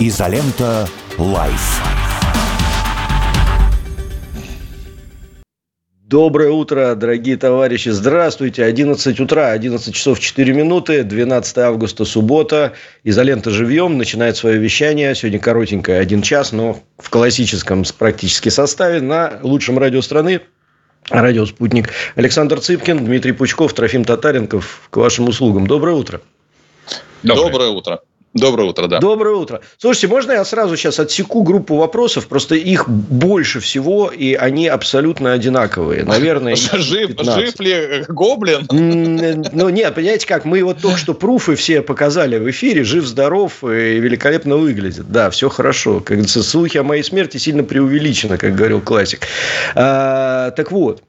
Изолента Live. Доброе утро, дорогие товарищи. Здравствуйте. 11 утра, 11 часов 4 минуты, 12 августа, суббота. Изолента живьем. Начинает свое вещание. Сегодня коротенькое, один час, но в классическом практически составе на лучшем радио страны. Радио «Спутник». Александр Цыпкин, Дмитрий Пучков, Трофим Татаренков. К вашим услугам. Доброе утро. Доброе, Доброе утро. Доброе утро, да. Доброе утро. Слушайте, можно я сразу сейчас отсеку группу вопросов? Просто их больше всего, и они абсолютно одинаковые. Наверное, жив, жив ли гоблин? Ну, нет, понимаете как, мы вот только что пруфы все показали в эфире, жив-здоров и великолепно выглядит. Да, все хорошо. Как говорится, слухи о моей смерти сильно преувеличены, как говорил классик. А, так вот, Э,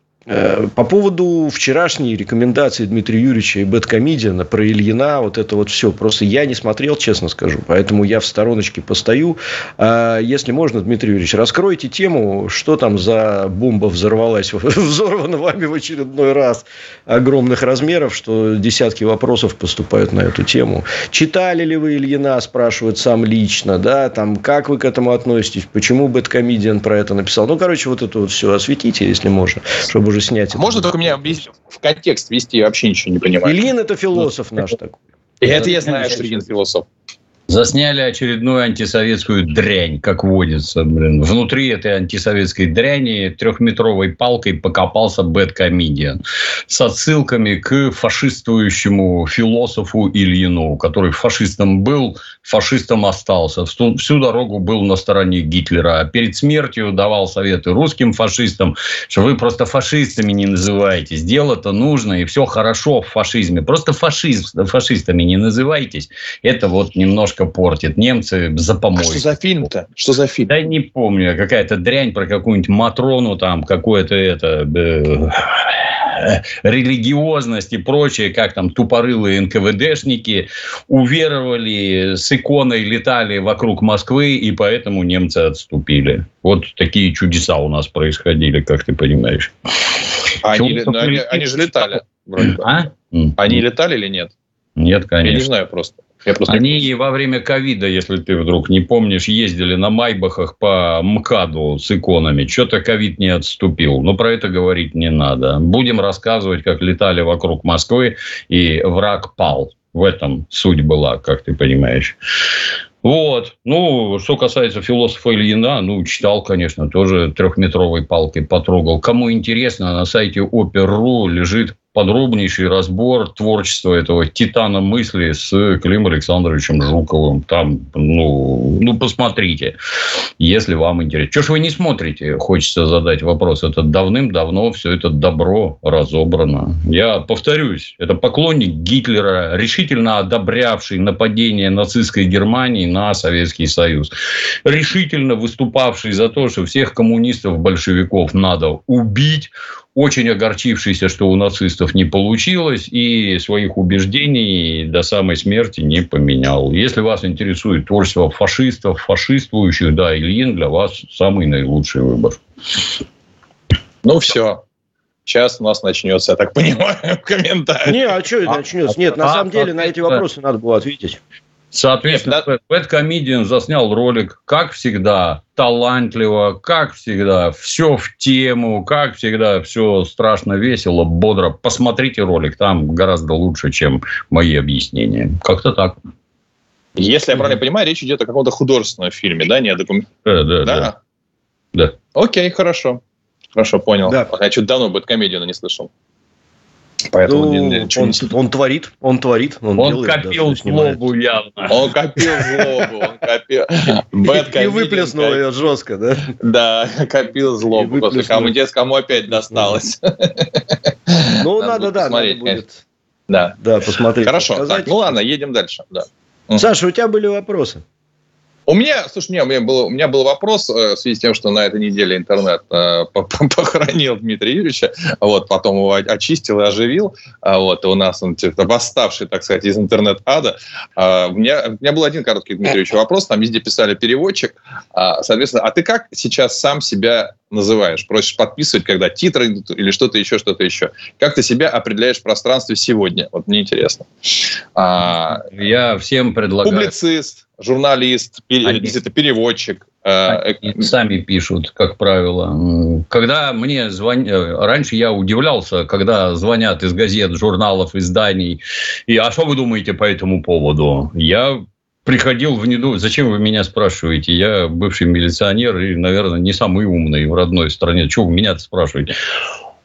по поводу вчерашней рекомендации Дмитрия Юрьевича и Бэткомедиана про Ильина, вот это вот все. Просто я не смотрел, честно скажу. Поэтому я в стороночке постою. А если можно, Дмитрий Юрьевич, раскройте тему, что там за бомба взорвалась, взорвана вами в очередной раз огромных размеров, что десятки вопросов поступают на эту тему. Читали ли вы Ильина, спрашивают сам лично, да, там, как вы к этому относитесь, почему Бэткомедиан про это написал. Ну, короче, вот это вот все осветите, если можно, чтобы уже уже снять. Можно только меня в контекст ввести, я вообще ничего не понимаю. Ильин – это философ наш такой. Это я знаю, что Ильин философ. Засняли очередную антисоветскую дрянь, как водится. Блин. Внутри этой антисоветской дряни трехметровой палкой покопался бэткомедиан с отсылками к фашистующему философу Ильину, который фашистом был, фашистом остался. Всю дорогу был на стороне Гитлера. А перед смертью давал советы русским фашистам, что вы просто фашистами не называетесь. Дело-то нужно, и все хорошо в фашизме. Просто фашист, фашистами не называйтесь. Это вот немножко немножко портит. Немцы за помойку. А что за фильм-то? Что за фильм? Да не помню. Какая-то дрянь про какую-нибудь Матрону там, какое-то это... Э, религиозность и прочее, как там тупорылые НКВДшники уверовали, с иконой летали вокруг Москвы, и поэтому немцы отступили. Вот такие чудеса у нас происходили, как ты понимаешь. Они, они, они же летали. Вроде а? Они летали или нет? Нет, конечно. Я не знаю просто. Я просто Они во время ковида, если ты вдруг не помнишь, ездили на Майбахах по МКАДу с иконами. Что-то ковид не отступил. Но про это говорить не надо. Будем рассказывать, как летали вокруг Москвы, и враг пал. В этом суть была, как ты понимаешь. Вот. Ну, что касается философа Ильина, ну, читал, конечно, тоже трехметровой палкой потрогал. Кому интересно, на сайте Опер.ру лежит подробнейший разбор творчества этого титана мысли с Клим Александровичем Жуковым. Там, ну, ну посмотрите, если вам интересно. Чего ж вы не смотрите? Хочется задать вопрос. Это давным-давно все это добро разобрано. Я повторюсь, это поклонник Гитлера, решительно одобрявший нападение нацистской Германии на Советский Союз. Решительно выступавший за то, что всех коммунистов-большевиков надо убить, очень огорчившийся, что у нацистов не получилось, и своих убеждений до самой смерти не поменял. Если вас интересует творчество фашистов, фашиствующих, да, Ильин для вас самый наилучший выбор. Ну, все. Сейчас у нас начнется, я так понимаю, комментарий. Не, а что а, начнется? Нет, на а, самом деле на эти вопросы надо было ответить. Соответственно, Нет, да? Бэткомедиан заснял ролик, как всегда, талантливо, как всегда, все в тему, как всегда, все страшно весело, бодро. Посмотрите ролик, там гораздо лучше, чем мои объяснения. Как-то так. Если я правильно понимаю, речь идет о каком-то художественном фильме, да, не о документе? Да, да, да. да. да. Окей, хорошо. Хорошо, понял. Да. Я чуть давно Бэткомедиана не слышал. Поэтому ну, он, не... он творит, он творит, он, он делает, копил да, злобу явно. Он копил злобу, он копил. И выплеснул ее жестко, да? Да, копил злобу. После кому, кому опять досталось. Ну, надо, да, надо будет. Да. Да, посмотреть. Хорошо, так, ну ладно, едем дальше. Да. Саша, у тебя были вопросы? У меня, слушай, не, у, меня был, у меня был вопрос э, в связи с тем, что на этой неделе интернет э, похоронил Дмитрия Юрьевича, вот, потом его очистил и оживил, а вот, и у нас он типа, восставший, так сказать, из интернет-ада. А, у, меня, у меня был один короткий Дмитрий Юрьевич вопрос, там везде писали переводчик, а, соответственно, а ты как сейчас сам себя называешь, просишь подписывать, когда титры идут или что-то еще, что-то еще. Как ты себя определяешь в пространстве сегодня? Вот мне интересно. А, Я всем предлагаю... Публицист, журналист, Они... где-то переводчик. Э, Они сами пишут, как правило. Когда мне звонят... Раньше я удивлялся, когда звонят из газет, журналов, изданий. И а что вы думаете по этому поводу? Я приходил в неду. Зачем вы меня спрашиваете? Я бывший милиционер и, наверное, не самый умный в родной стране. Чего вы меня спрашиваете?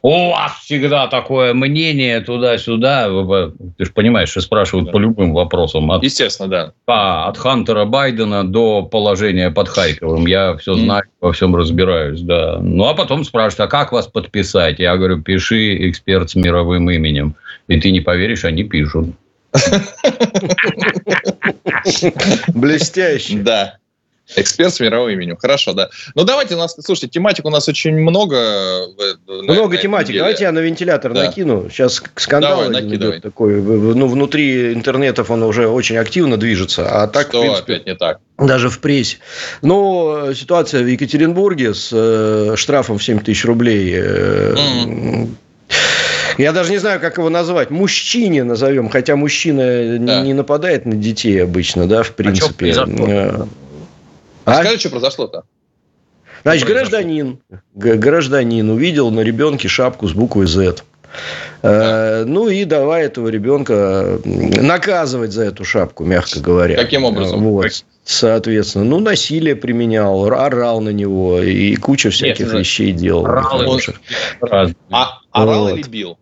У вас всегда такое мнение туда-сюда. Ты же понимаешь, что спрашивают да. по любым вопросам. От, Естественно, да. А, от Хантера Байдена до положения под Харьковом. Я все знаю, mm. во всем разбираюсь, да. Ну, а потом спрашивают, а как вас подписать? Я говорю, пиши эксперт с мировым именем. И ты не поверишь, они пишут. Блестяще. Да. Эксперт с мировым именем. Хорошо, да. Ну, давайте, у нас, слушайте, тематик у нас очень много. Много тематик. Давайте я на вентилятор да. накину. Сейчас скандал Давай, идет такой. Ну, внутри интернетов он уже очень активно движется. А так, Что в принципе, опять не так? Даже в прессе. Но ситуация в Екатеринбурге с э, штрафом в 7 тысяч рублей э, mm. Я даже не знаю, как его назвать. Мужчине назовем, хотя мужчина да. не нападает на детей обычно, да, в принципе. А, а? Скажи, что произошло-то? Значит, гражданин, гражданин увидел на ребенке шапку с буквой Z. Э, ну и давай этого ребенка наказывать за эту шапку, мягко говоря. Каким образом? Вот. Соответственно, ну, насилие применял, орал на него и куча всяких Нет, вещей делал. Орал, он... а, орал вот. или бил?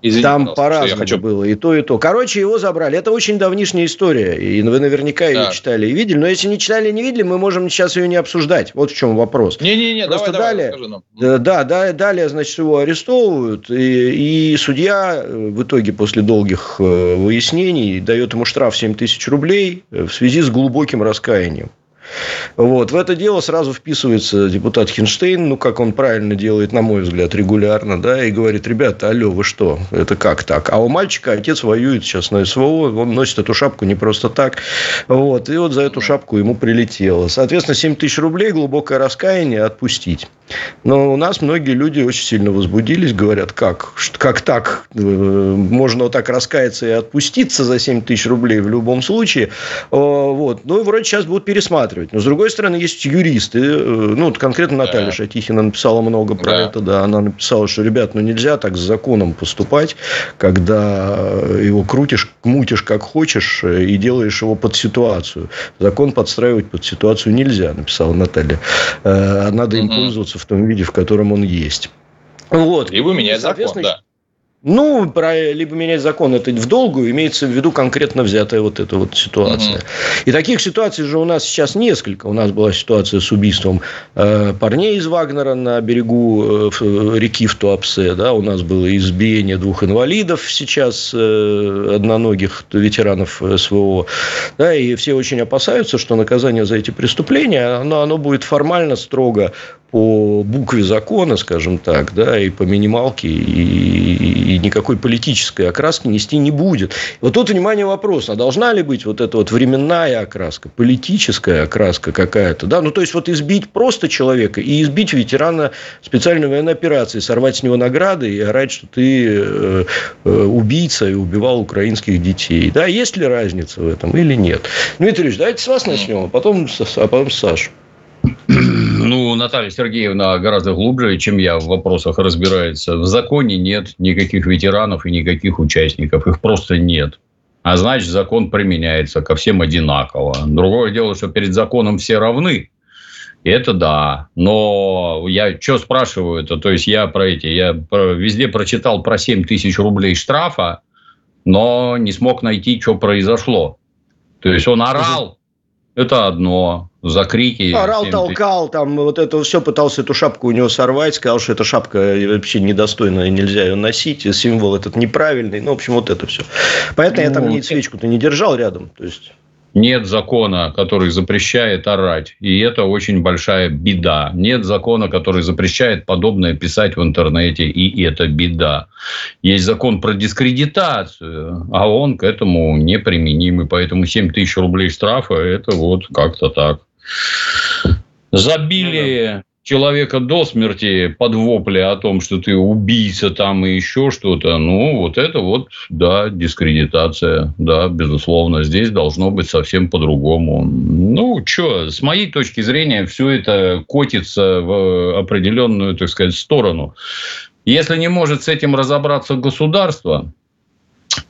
Извините, Там по-разному хочу... было, и то, и то. Короче, его забрали. Это очень давнишняя история, и вы наверняка да. ее читали и видели. Но если не читали и не видели, мы можем сейчас ее не обсуждать. Вот в чем вопрос. Не-не-не, Просто давай, далее, давай, нам. Э, да, да, далее, значит, его арестовывают, и, и судья э, в итоге после долгих э, выяснений дает ему штраф 7 тысяч рублей в связи с глубоким раскаянием. Вот. В это дело сразу вписывается депутат Хинштейн, ну, как он правильно делает, на мой взгляд, регулярно, да, и говорит, ребята, алло, вы что, это как так? А у мальчика отец воюет сейчас на СВО, он носит эту шапку не просто так, вот, и вот за эту шапку ему прилетело. Соответственно, 7 тысяч рублей, глубокое раскаяние, отпустить. Но у нас многие люди очень сильно возбудились, говорят, как, как так, э, можно вот так раскаяться и отпуститься за 7 тысяч рублей в любом случае, вот, ну, и вроде сейчас будут пересматривать рассматривать. Но, с другой стороны, есть юристы. Э, ну, вот конкретно Наталья да. Шатихина написала много про да. это. Да, она написала, что, ребят, ну, нельзя так с законом поступать, когда его крутишь, мутишь как хочешь э, и делаешь его под ситуацию. Закон подстраивать под ситуацию нельзя, написала Наталья. Э, надо им пользоваться в том виде, в котором он есть. Вот. Либо менять закон, да. Ну, про либо менять закон, это в долгую, имеется в виду конкретно взятая вот эта вот ситуация. Угу. И таких ситуаций же у нас сейчас несколько. У нас была ситуация с убийством э, парней из Вагнера на берегу э, реки в Туапсе. Да? У нас было избиение двух инвалидов сейчас, э, одноногих ветеранов СВО. Да? И все очень опасаются, что наказание за эти преступления, оно, оно будет формально строго по букве закона, скажем так, да, и по минималке, и, и никакой политической окраски нести не будет. Вот тут, внимание, вопрос, а должна ли быть вот эта вот временная окраска, политическая окраска какая-то, да, ну, то есть, вот избить просто человека и избить ветерана специальной военной операции, сорвать с него награды и орать, что ты э, э, убийца и убивал украинских детей, да, есть ли разница в этом или нет? Дмитрий Ильич, давайте с вас начнем, а потом, а потом с Сашей. Ну, Наталья Сергеевна гораздо глубже, чем я в вопросах разбирается. В законе нет никаких ветеранов и никаких участников. Их просто нет. А значит, закон применяется ко всем одинаково. Другое дело, что перед законом все равны. Это да. Но я что спрашиваю-то? То есть, я про эти... Я везде прочитал про 7 тысяч рублей штрафа, но не смог найти, что произошло. То есть, он орал, это одно за крики. Орал, толкал, там вот это все, пытался эту шапку у него сорвать, сказал, что эта шапка вообще недостойная, нельзя ее носить, символ этот неправильный, ну, в общем, вот это все. Понятно, ну, я там не свечку-то не держал рядом, то есть нет закона, который запрещает орать. И это очень большая беда. Нет закона, который запрещает подобное писать в интернете. И это беда. Есть закон про дискредитацию, а он к этому неприменим. И поэтому 7 тысяч рублей штрафа – это вот как-то так. Забили человека до смерти под вопли о том, что ты убийца там и еще что-то, ну, вот это вот, да, дискредитация, да, безусловно, здесь должно быть совсем по-другому. Ну, что, с моей точки зрения, все это котится в определенную, так сказать, сторону. Если не может с этим разобраться государство,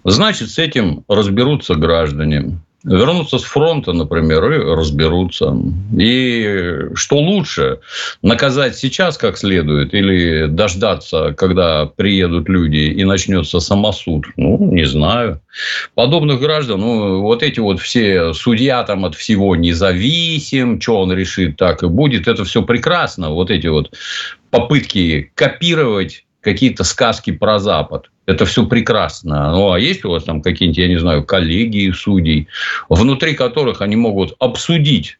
значит, с этим разберутся граждане вернуться с фронта, например, и разберутся. И что лучше, наказать сейчас как следует или дождаться, когда приедут люди и начнется самосуд? Ну, не знаю. Подобных граждан, ну, вот эти вот все судья там от всего независим, что он решит, так и будет, это все прекрасно. Вот эти вот попытки копировать какие-то сказки про Запад. Это все прекрасно. Ну, а есть у вас там какие-нибудь, я не знаю, коллегии судей, внутри которых они могут обсудить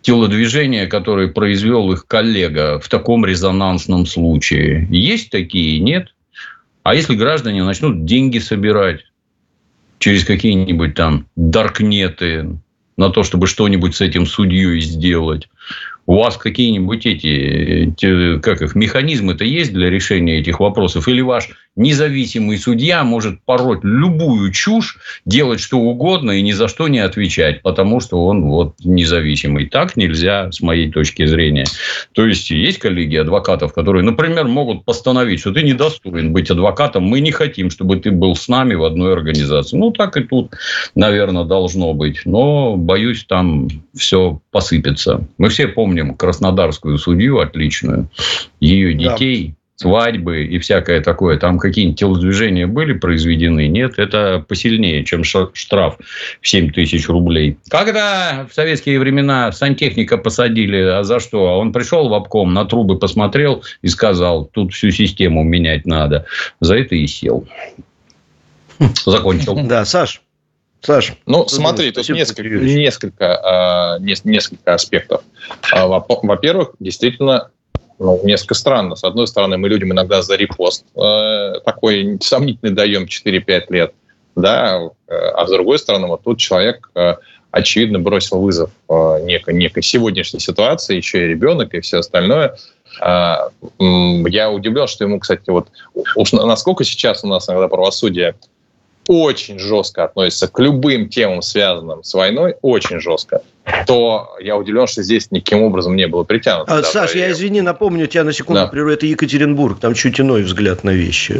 телодвижения, которые произвел их коллега в таком резонансном случае. Есть такие? Нет. А если граждане начнут деньги собирать через какие-нибудь там даркнеты на то, чтобы что-нибудь с этим судьей сделать, у вас какие-нибудь эти, эти как их, механизмы-то есть для решения этих вопросов? Или ваш независимый судья может пороть любую чушь, делать что угодно и ни за что не отвечать, потому что он вот независимый. Так нельзя, с моей точки зрения. То есть, есть коллеги адвокатов, которые, например, могут постановить, что ты недостоин быть адвокатом, мы не хотим, чтобы ты был с нами в одной организации. Ну, так и тут, наверное, должно быть. Но, боюсь, там все посыпется. Мы все помним краснодарскую судью отличную, ее детей, свадьбы и всякое такое, там какие-нибудь телодвижения были произведены? Нет, это посильнее, чем штраф в 7 тысяч рублей. Когда в советские времена сантехника посадили, а за что? А он пришел в обком, на трубы посмотрел и сказал, тут всю систему менять надо. За это и сел. Закончил. Да, Саш, Саш, ну смотри, тут несколько, несколько, э, несколько аспектов. А, во-первых, действительно ну, несколько странно. С одной стороны, мы людям иногда за репост э, такой сомнительный даем 4-5 лет, да, э, а с другой стороны, вот тут человек э, очевидно бросил вызов э, некой, некой сегодняшней ситуации, еще и ребенок и все остальное. Э, я удивлен, что ему, кстати, вот уж насколько сейчас у нас иногда правосудие очень жестко относится к любым темам, связанным с войной, очень жестко, то я удивлен, что здесь никаким образом не было притянуто. А, Саш, я извини, напомню тебя на секунду, да. прерву, это Екатеринбург, там чуть иной взгляд на вещи.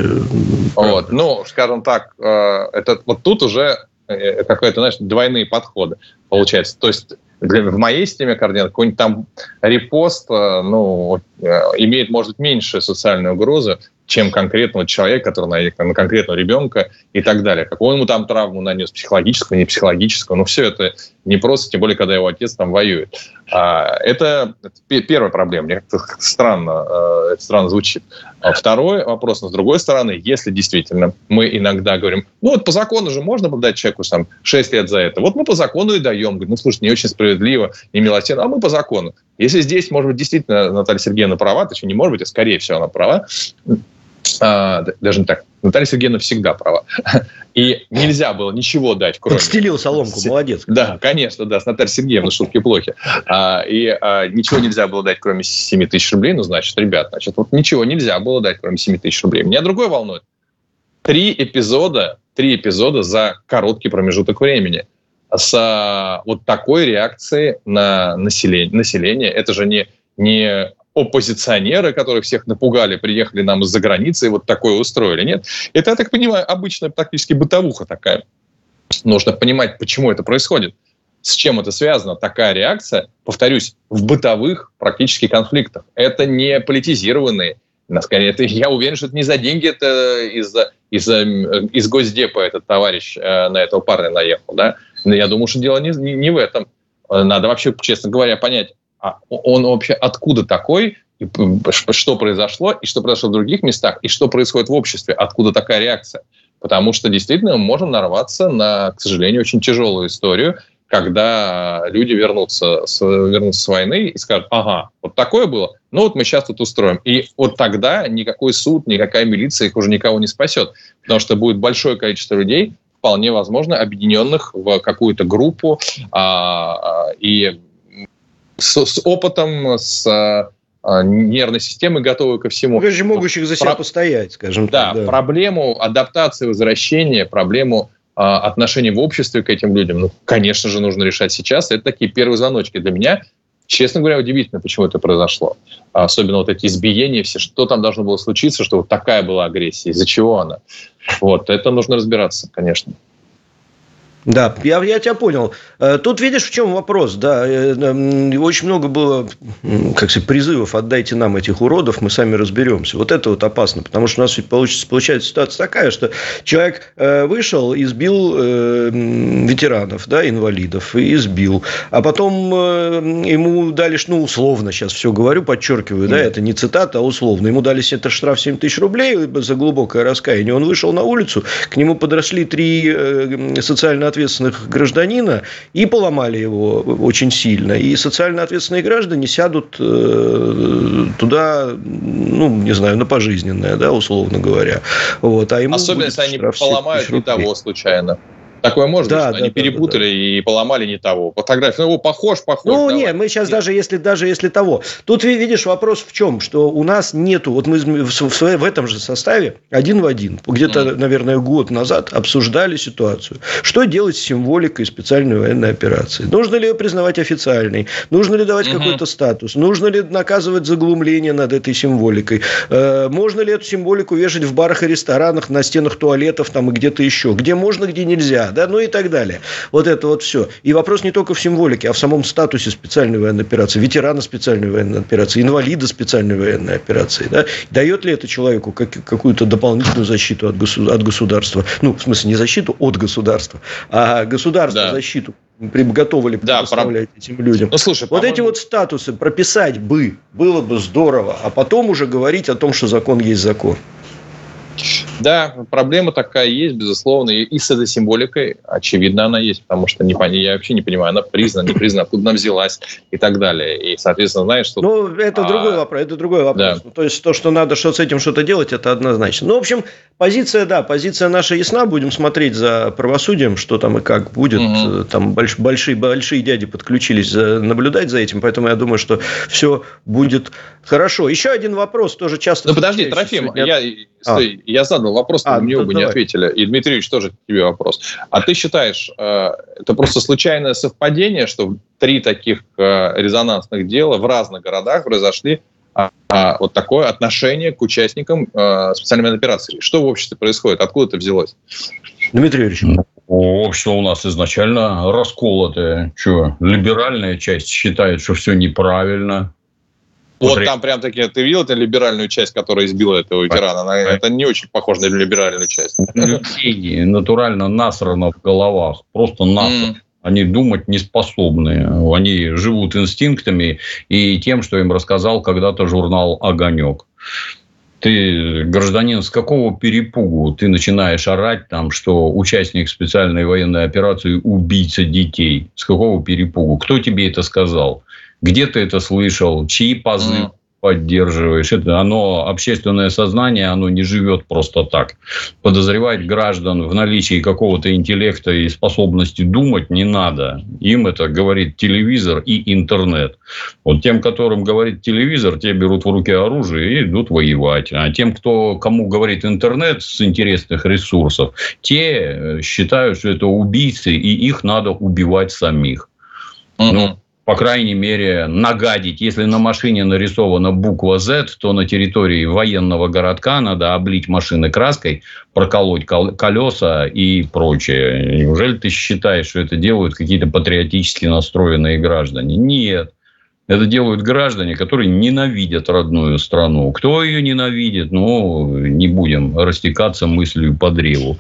Вот, ну, скажем так, э, это вот тут уже э, какой-то, знаешь, двойные подходы получается. То есть для, в моей системе координат какой-нибудь там репост, э, ну, имеет, может быть, меньшую социальную угрозу, чем конкретного человека, который наехал на конкретного ребенка и так далее. Какую ему там травму нанес, психологическую, не психологическую. Ну, все это не просто, тем более, когда его отец там воюет. А, это, это первая проблема. Мне как-то странно, э, странно звучит. А второй вопрос, но с другой стороны, если действительно мы иногда говорим, ну вот по закону же можно дать человеку там 6 лет за это. Вот мы по закону и даем. Говорит, ну слушай, не очень справедливо, не милосердно, а мы по закону. Если здесь, может быть, действительно Наталья Сергеевна права, то точнее не может быть, а скорее всего она права, а, даже не так, Наталья Сергеевна всегда права. И нельзя было ничего дать, кроме... Подстелил соломку, молодец. Да, конечно, да, с Натальей Сергеевной шутки плохи. А, и а, ничего нельзя было дать, кроме 7 тысяч рублей. Ну, значит, ребят, значит, вот ничего нельзя было дать, кроме 7 тысяч рублей. Меня другое волнует. Три эпизода, три эпизода за короткий промежуток времени с а, вот такой реакцией на население. население. Это же не, не оппозиционеры, которые всех напугали, приехали нам из-за границы и вот такое устроили. Нет, это, я так понимаю, обычная практически бытовуха такая. Нужно понимать, почему это происходит. С чем это связано? Такая реакция, повторюсь, в бытовых практически конфликтах. Это не политизированные. Скорее, это, я уверен, что это не за деньги, это из-за из, из Госдепа этот товарищ э, на этого парня наехал. Да? Но я думаю, что дело не, не, не в этом. Надо вообще, честно говоря, понять, он вообще откуда такой, что произошло, и что произошло в других местах, и что происходит в обществе, откуда такая реакция. Потому что действительно мы можем нарваться на, к сожалению, очень тяжелую историю, когда люди вернутся с, вернутся с войны и скажут, ага, вот такое было, ну вот мы сейчас тут устроим. И вот тогда никакой суд, никакая милиция их уже никого не спасет, потому что будет большое количество людей, вполне возможно, объединенных в какую-то группу, а, а, и с, с опытом, с а, нервной системы, готовы ко всему. Даже могущих за себя Про... постоять, скажем да, так. Да, проблему адаптации, возвращения, проблему а, отношений в обществе к этим людям, ну, конечно же, нужно решать сейчас. Это такие первые звоночки для меня. Честно говоря, удивительно, почему это произошло. Особенно вот эти избиения, все, что там должно было случиться, что вот такая была агрессия, из-за чего она. Вот, это нужно разбираться, конечно. Да, я, я тебя понял. Э, тут видишь, в чем вопрос, да. Э, очень много было, как сказать, призывов, отдайте нам этих уродов, мы сами разберемся. Вот это вот опасно, потому что у нас получится, получается ситуация такая, что человек э, вышел, избил ветеранов, да, инвалидов, и избил. А потом ему дали, ну, условно, сейчас все говорю, подчеркиваю, да, это не цитата, а условно. Ему дали это штраф 7 тысяч рублей за глубокое раскаяние. Он вышел на улицу, к нему подошли три социально ответственные ответственных гражданина и поломали его очень сильно. И социально ответственные граждане сядут э, туда, ну, не знаю, на пожизненное, да, условно говоря. Вот, а ему Особенно, если они поломают не того случайно. Такое можно, да, что да, они да, перепутали да, да. и поломали не того. Фотография, ну, похож, похож. Ну, давай. нет, мы сейчас нет. даже если, даже если того. Тут, видишь, вопрос в чем? Что у нас нету, вот мы в, в, в этом же составе один в один, где-то, mm. наверное, год назад обсуждали ситуацию. Что делать с символикой специальной военной операции? Нужно ли ее признавать официальной? Нужно ли давать mm-hmm. какой-то статус? Нужно ли наказывать заглумление над этой символикой? Э, можно ли эту символику вешать в барах и ресторанах, на стенах туалетов там и где-то еще? Где можно, где нельзя? Да, ну и так далее. Вот это вот все. И вопрос не только в символике, а в самом статусе специальной военной операции, ветерана специальной военной операции, инвалида специальной военной операции. Да? Дает ли это человеку как, какую-то дополнительную защиту от, госу- от государства? Ну, в смысле, не защиту от государства, а государство да. защиту готовы ли предоставлять да, этим людям. Ну, слушай, вот эти вот статусы прописать бы, было бы здорово, а потом уже говорить о том, что закон есть закон. Да, проблема такая есть, безусловно, и с этой символикой, очевидно, она есть, потому что не, я вообще не понимаю, она признана, не признана, откуда она взялась и так далее. И, соответственно, знаешь, что... Ну, это а... другой вопрос, это другой вопрос. Да. То есть, то, что надо что с этим что-то делать, это однозначно. Ну, в общем, позиция, да, позиция наша ясна, будем смотреть за правосудием, что там и как будет. Угу. Там больш, большие, большие дяди подключились за, наблюдать за этим, поэтому я думаю, что все будет хорошо. Еще один вопрос, тоже часто... Ну, подожди, Трофим, я, стой, а. я задал вопрос, а, мне оба не ответили. И, Дмитриевич, тоже тебе вопрос. А ты считаешь, э, это просто случайное совпадение, что три таких э, резонансных дела в разных городах произошли а, а, вот такое отношение к участникам э, специальной операции? Что в обществе происходит? Откуда это взялось? Дмитрий Юрьевич. Ну, общество у нас изначально расколотое. Что, либеральная часть считает, что все неправильно, вот Смотри. там прям таки, ты видел эту либеральную часть, которая избила этого ветерана? Она, это не очень похоже на либеральную часть. Людей натурально насрано в головах. Просто насрано. Mm. Они думать не способны. Они живут инстинктами и тем, что им рассказал когда-то журнал «Огонек». Ты, гражданин, с какого перепугу ты начинаешь орать, там, что участник специальной военной операции убийца детей? С какого перепугу? Кто тебе это сказал? Где ты это слышал, чьи позывы mm. поддерживаешь. Это оно, общественное сознание, оно не живет просто так. Подозревать граждан в наличии какого-то интеллекта и способности думать не надо. Им это говорит телевизор и интернет. Вот тем, которым говорит телевизор, те берут в руки оружие и идут воевать. А тем, кто, кому говорит интернет с интересных ресурсов, те э, считают, что это убийцы, и их надо убивать самих. Mm-hmm. Ну, по крайней мере, нагадить. Если на машине нарисована буква Z, то на территории военного городка надо облить машины краской, проколоть колеса и прочее. Неужели ты считаешь, что это делают какие-то патриотически настроенные граждане? Нет. Это делают граждане, которые ненавидят родную страну. Кто ее ненавидит? Ну, не будем растекаться мыслью по древу.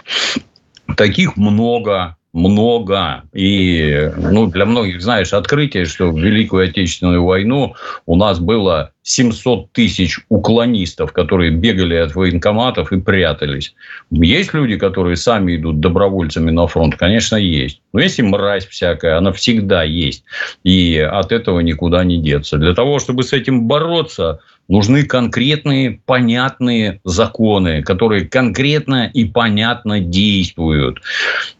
Таких много много. И ну, для многих, знаешь, открытие, что в Великую Отечественную войну у нас было 700 тысяч уклонистов, которые бегали от военкоматов и прятались. Есть люди, которые сами идут добровольцами на фронт? Конечно, есть. Но есть и мразь всякая, она всегда есть. И от этого никуда не деться. Для того, чтобы с этим бороться, нужны конкретные, понятные законы, которые конкретно и понятно действуют.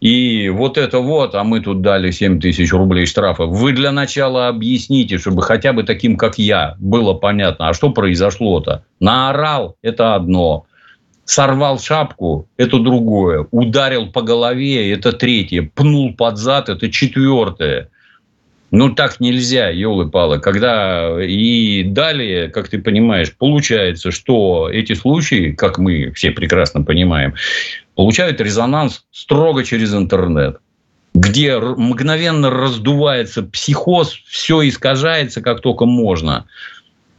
И вот это вот, а мы тут дали 7 тысяч рублей штрафа. Вы для начала объясните, чтобы хотя бы таким, как я, было понятно, а что произошло-то? Наорал – это одно сорвал шапку – это другое. Ударил по голове – это третье. Пнул под зад – это четвертое. Ну, так нельзя, елы-палы. Когда и далее, как ты понимаешь, получается, что эти случаи, как мы все прекрасно понимаем, получают резонанс строго через интернет где мгновенно раздувается психоз, все искажается, как только можно.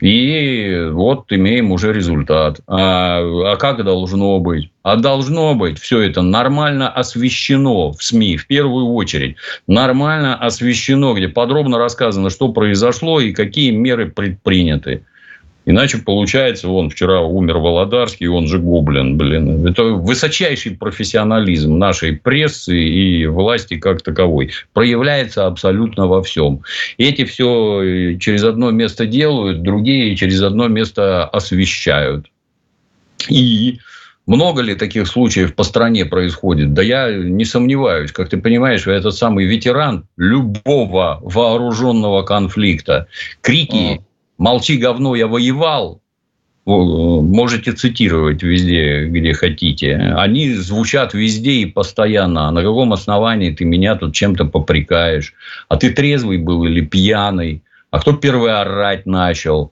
И вот имеем уже результат. А, а как должно быть? А должно быть все это нормально освещено в СМИ, в первую очередь. Нормально освещено, где подробно рассказано, что произошло и какие меры предприняты. Иначе получается, он вчера умер Володарский, он же Гоблин, блин. Это высочайший профессионализм нашей прессы и власти как таковой. Проявляется абсолютно во всем. Эти все э, через одно место делают, другие через одно место освещают. И много ли таких случаев по стране происходит? Да я не сомневаюсь. Как ты понимаешь, этот самый ветеран любого вооруженного конфликта. Крики молчи, говно, я воевал, можете цитировать везде, где хотите. Они звучат везде и постоянно. А на каком основании ты меня тут чем-то попрекаешь? А ты трезвый был или пьяный? А кто первый орать начал?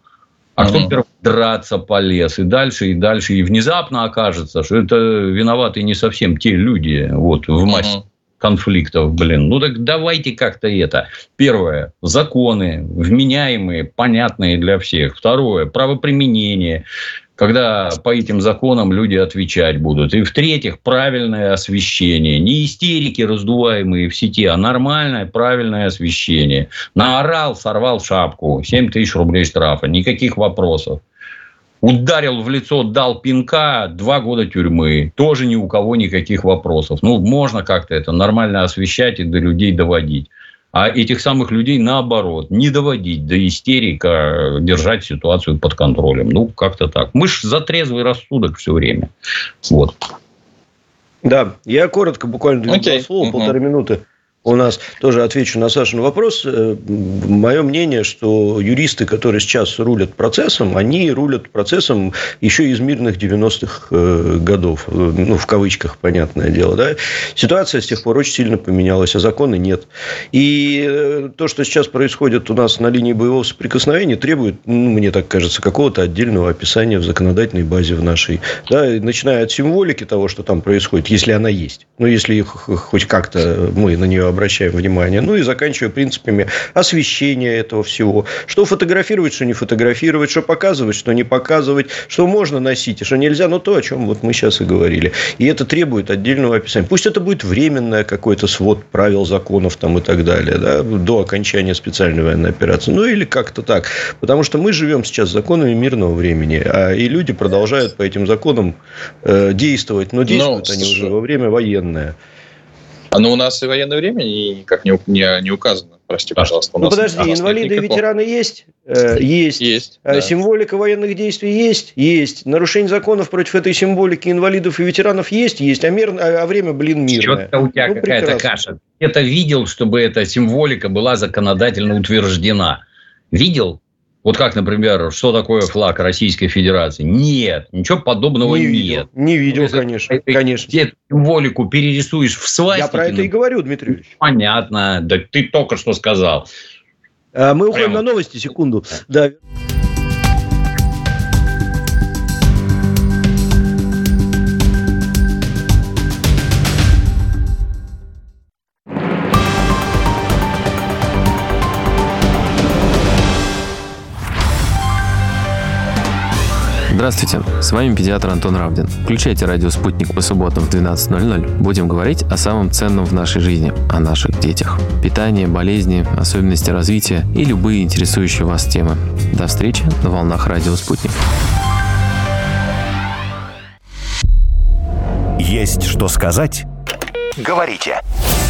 А кто первый драться полез? И дальше, и дальше. И внезапно окажется, что это виноваты не совсем те люди вот, в массе конфликтов, блин. Ну так давайте как-то это. Первое, законы, вменяемые, понятные для всех. Второе, правоприменение когда по этим законам люди отвечать будут. И в-третьих, правильное освещение. Не истерики, раздуваемые в сети, а нормальное, правильное освещение. Наорал, сорвал шапку, 7 тысяч рублей штрафа, никаких вопросов ударил в лицо, дал пинка, два года тюрьмы. Тоже ни у кого никаких вопросов. Ну, можно как-то это нормально освещать и до людей доводить. А этих самых людей, наоборот, не доводить до истерика, держать ситуацию под контролем. Ну, как-то так. Мы ж за трезвый рассудок все время. Вот. Да, я коротко, буквально два okay. слова, угу. полторы минуты у нас тоже отвечу на Сашин вопрос. Э, Мое мнение, что юристы, которые сейчас рулят процессом, они рулят процессом еще из мирных 90-х э, годов. Ну, в кавычках, понятное дело. Да? Ситуация с тех пор очень сильно поменялась, а закона нет. И э, то, что сейчас происходит у нас на линии боевого соприкосновения, требует, ну, мне так кажется, какого-то отдельного описания в законодательной базе в нашей. Да? Начиная от символики того, что там происходит, если она есть. Ну, если хоть как-то мы на нее обращаем внимание. Ну и заканчивая принципами освещения этого всего. Что фотографировать, что не фотографировать, что показывать, что не показывать, что можно носить, и что нельзя. Ну, то, о чем вот мы сейчас и говорили. И это требует отдельного описания. Пусть это будет временное какой-то свод правил, законов там и так далее, да, до окончания специальной военной операции. Ну, или как-то так. Потому что мы живем сейчас законами мирного времени, а и люди продолжают по этим законам э, действовать, но действуют но, они уже во время военное. А ну у нас и военное время никак не, не, не указано. Прости, пожалуйста. ну, подожди, ага, инвалиды и ветераны есть? Э, есть. Есть. А да. Символика военных действий есть? Есть. Нарушение законов против этой символики инвалидов и ветеранов есть? Есть. А, мир, а, а время, блин, мирное. Что-то у тебя ну, какая-то каша. Это видел, чтобы эта символика была законодательно утверждена? Видел? Вот как, например, что такое флаг Российской Федерации? Нет, ничего подобного не нет. Видел, не видел, Если конечно. Ты, конечно. Где символику перерисуешь в свастике... Я про это и говорю, Дмитрий. Понятно. Да ты только что сказал. А, мы уходим Прямо. на новости, секунду. Да. Здравствуйте, с вами педиатр Антон Равдин. Включайте радио «Спутник» по субботам в 12.00. Будем говорить о самом ценном в нашей жизни, о наших детях. Питание, болезни, особенности развития и любые интересующие вас темы. До встречи на волнах радио «Спутник». Есть что сказать? Говорите.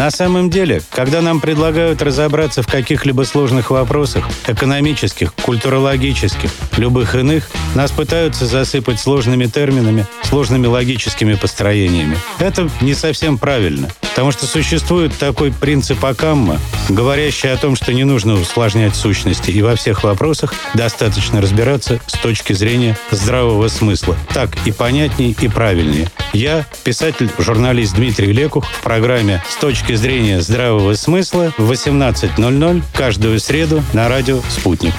На самом деле, когда нам предлагают разобраться в каких-либо сложных вопросах, экономических, культурологических, любых иных, нас пытаются засыпать сложными терминами, сложными логическими построениями. Это не совсем правильно, потому что существует такой принцип Акамма, говорящий о том, что не нужно усложнять сущности, и во всех вопросах достаточно разбираться с точки зрения здравого смысла. Так и понятней, и правильнее. Я, писатель, журналист Дмитрий Лекух в программе «С точки точки зрения здравого смысла в 18.00 каждую среду на радио «Спутник».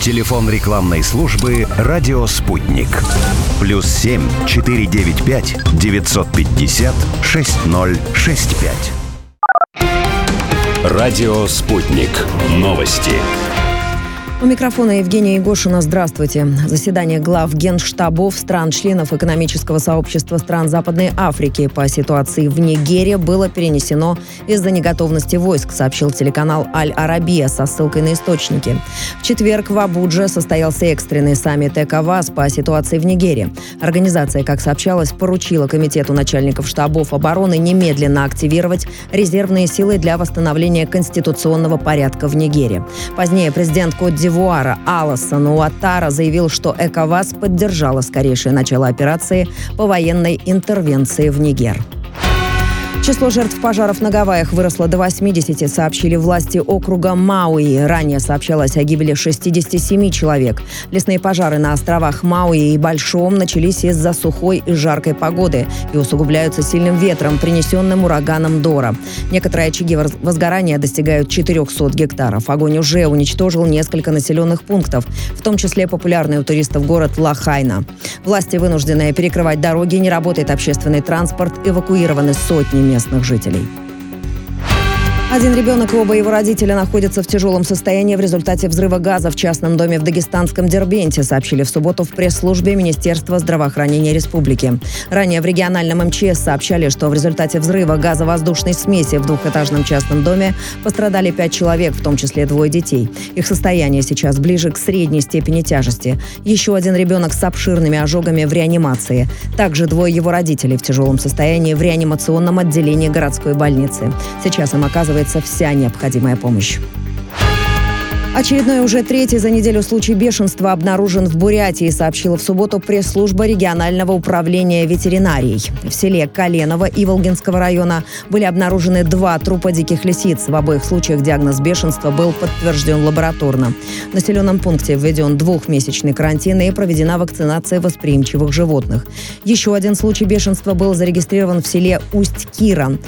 Телефон рекламной службы «Радио Спутник». Плюс 7 495 950 6065. Радио «Спутник». Новости. У микрофона Евгения Егошина. Здравствуйте. Заседание глав генштабов стран-членов экономического сообщества стран Западной Африки по ситуации в Нигере было перенесено из-за неготовности войск, сообщил телеканал Аль-Арабия со ссылкой на источники. В четверг в Абудже состоялся экстренный саммит ЭКОВАС по ситуации в Нигере. Организация, как сообщалось, поручила Комитету начальников штабов обороны немедленно активировать резервные силы для восстановления конституционного порядка в Нигере. Позднее президент Кот Дивуара Аласан Уаттара заявил, что ЭКОВАС поддержала скорейшее начало операции по военной интервенции в Нигер. Число жертв пожаров на Гавайях выросло до 80, сообщили власти округа Мауи. Ранее сообщалось о гибели 67 человек. Лесные пожары на островах Мауи и Большом начались из-за сухой и жаркой погоды и усугубляются сильным ветром, принесенным ураганом Дора. Некоторые очаги возгорания достигают 400 гектаров. Огонь уже уничтожил несколько населенных пунктов, в том числе популярный у туристов город Лахайна. Власти вынуждены перекрывать дороги, не работает общественный транспорт, эвакуированы сотни местных жителей. Один ребенок и оба его родителя находятся в тяжелом состоянии в результате взрыва газа в частном доме в дагестанском Дербенте, сообщили в субботу в пресс-службе Министерства здравоохранения республики. Ранее в региональном МЧС сообщали, что в результате взрыва газовоздушной смеси в двухэтажном частном доме пострадали пять человек, в том числе двое детей. Их состояние сейчас ближе к средней степени тяжести. Еще один ребенок с обширными ожогами в реанимации. Также двое его родителей в тяжелом состоянии в реанимационном отделении городской больницы. Сейчас им оказывается оказывается вся необходимая помощь. Очередной уже третий за неделю случай бешенства обнаружен в Бурятии, сообщила в субботу пресс-служба регионального управления ветеринарией. В селе Коленово Иволгинского района были обнаружены два трупа диких лисиц. В обоих случаях диагноз бешенства был подтвержден лабораторно. В населенном пункте введен двухмесячный карантин и проведена вакцинация восприимчивых животных. Еще один случай бешенства был зарегистрирован в селе Усть-Кира.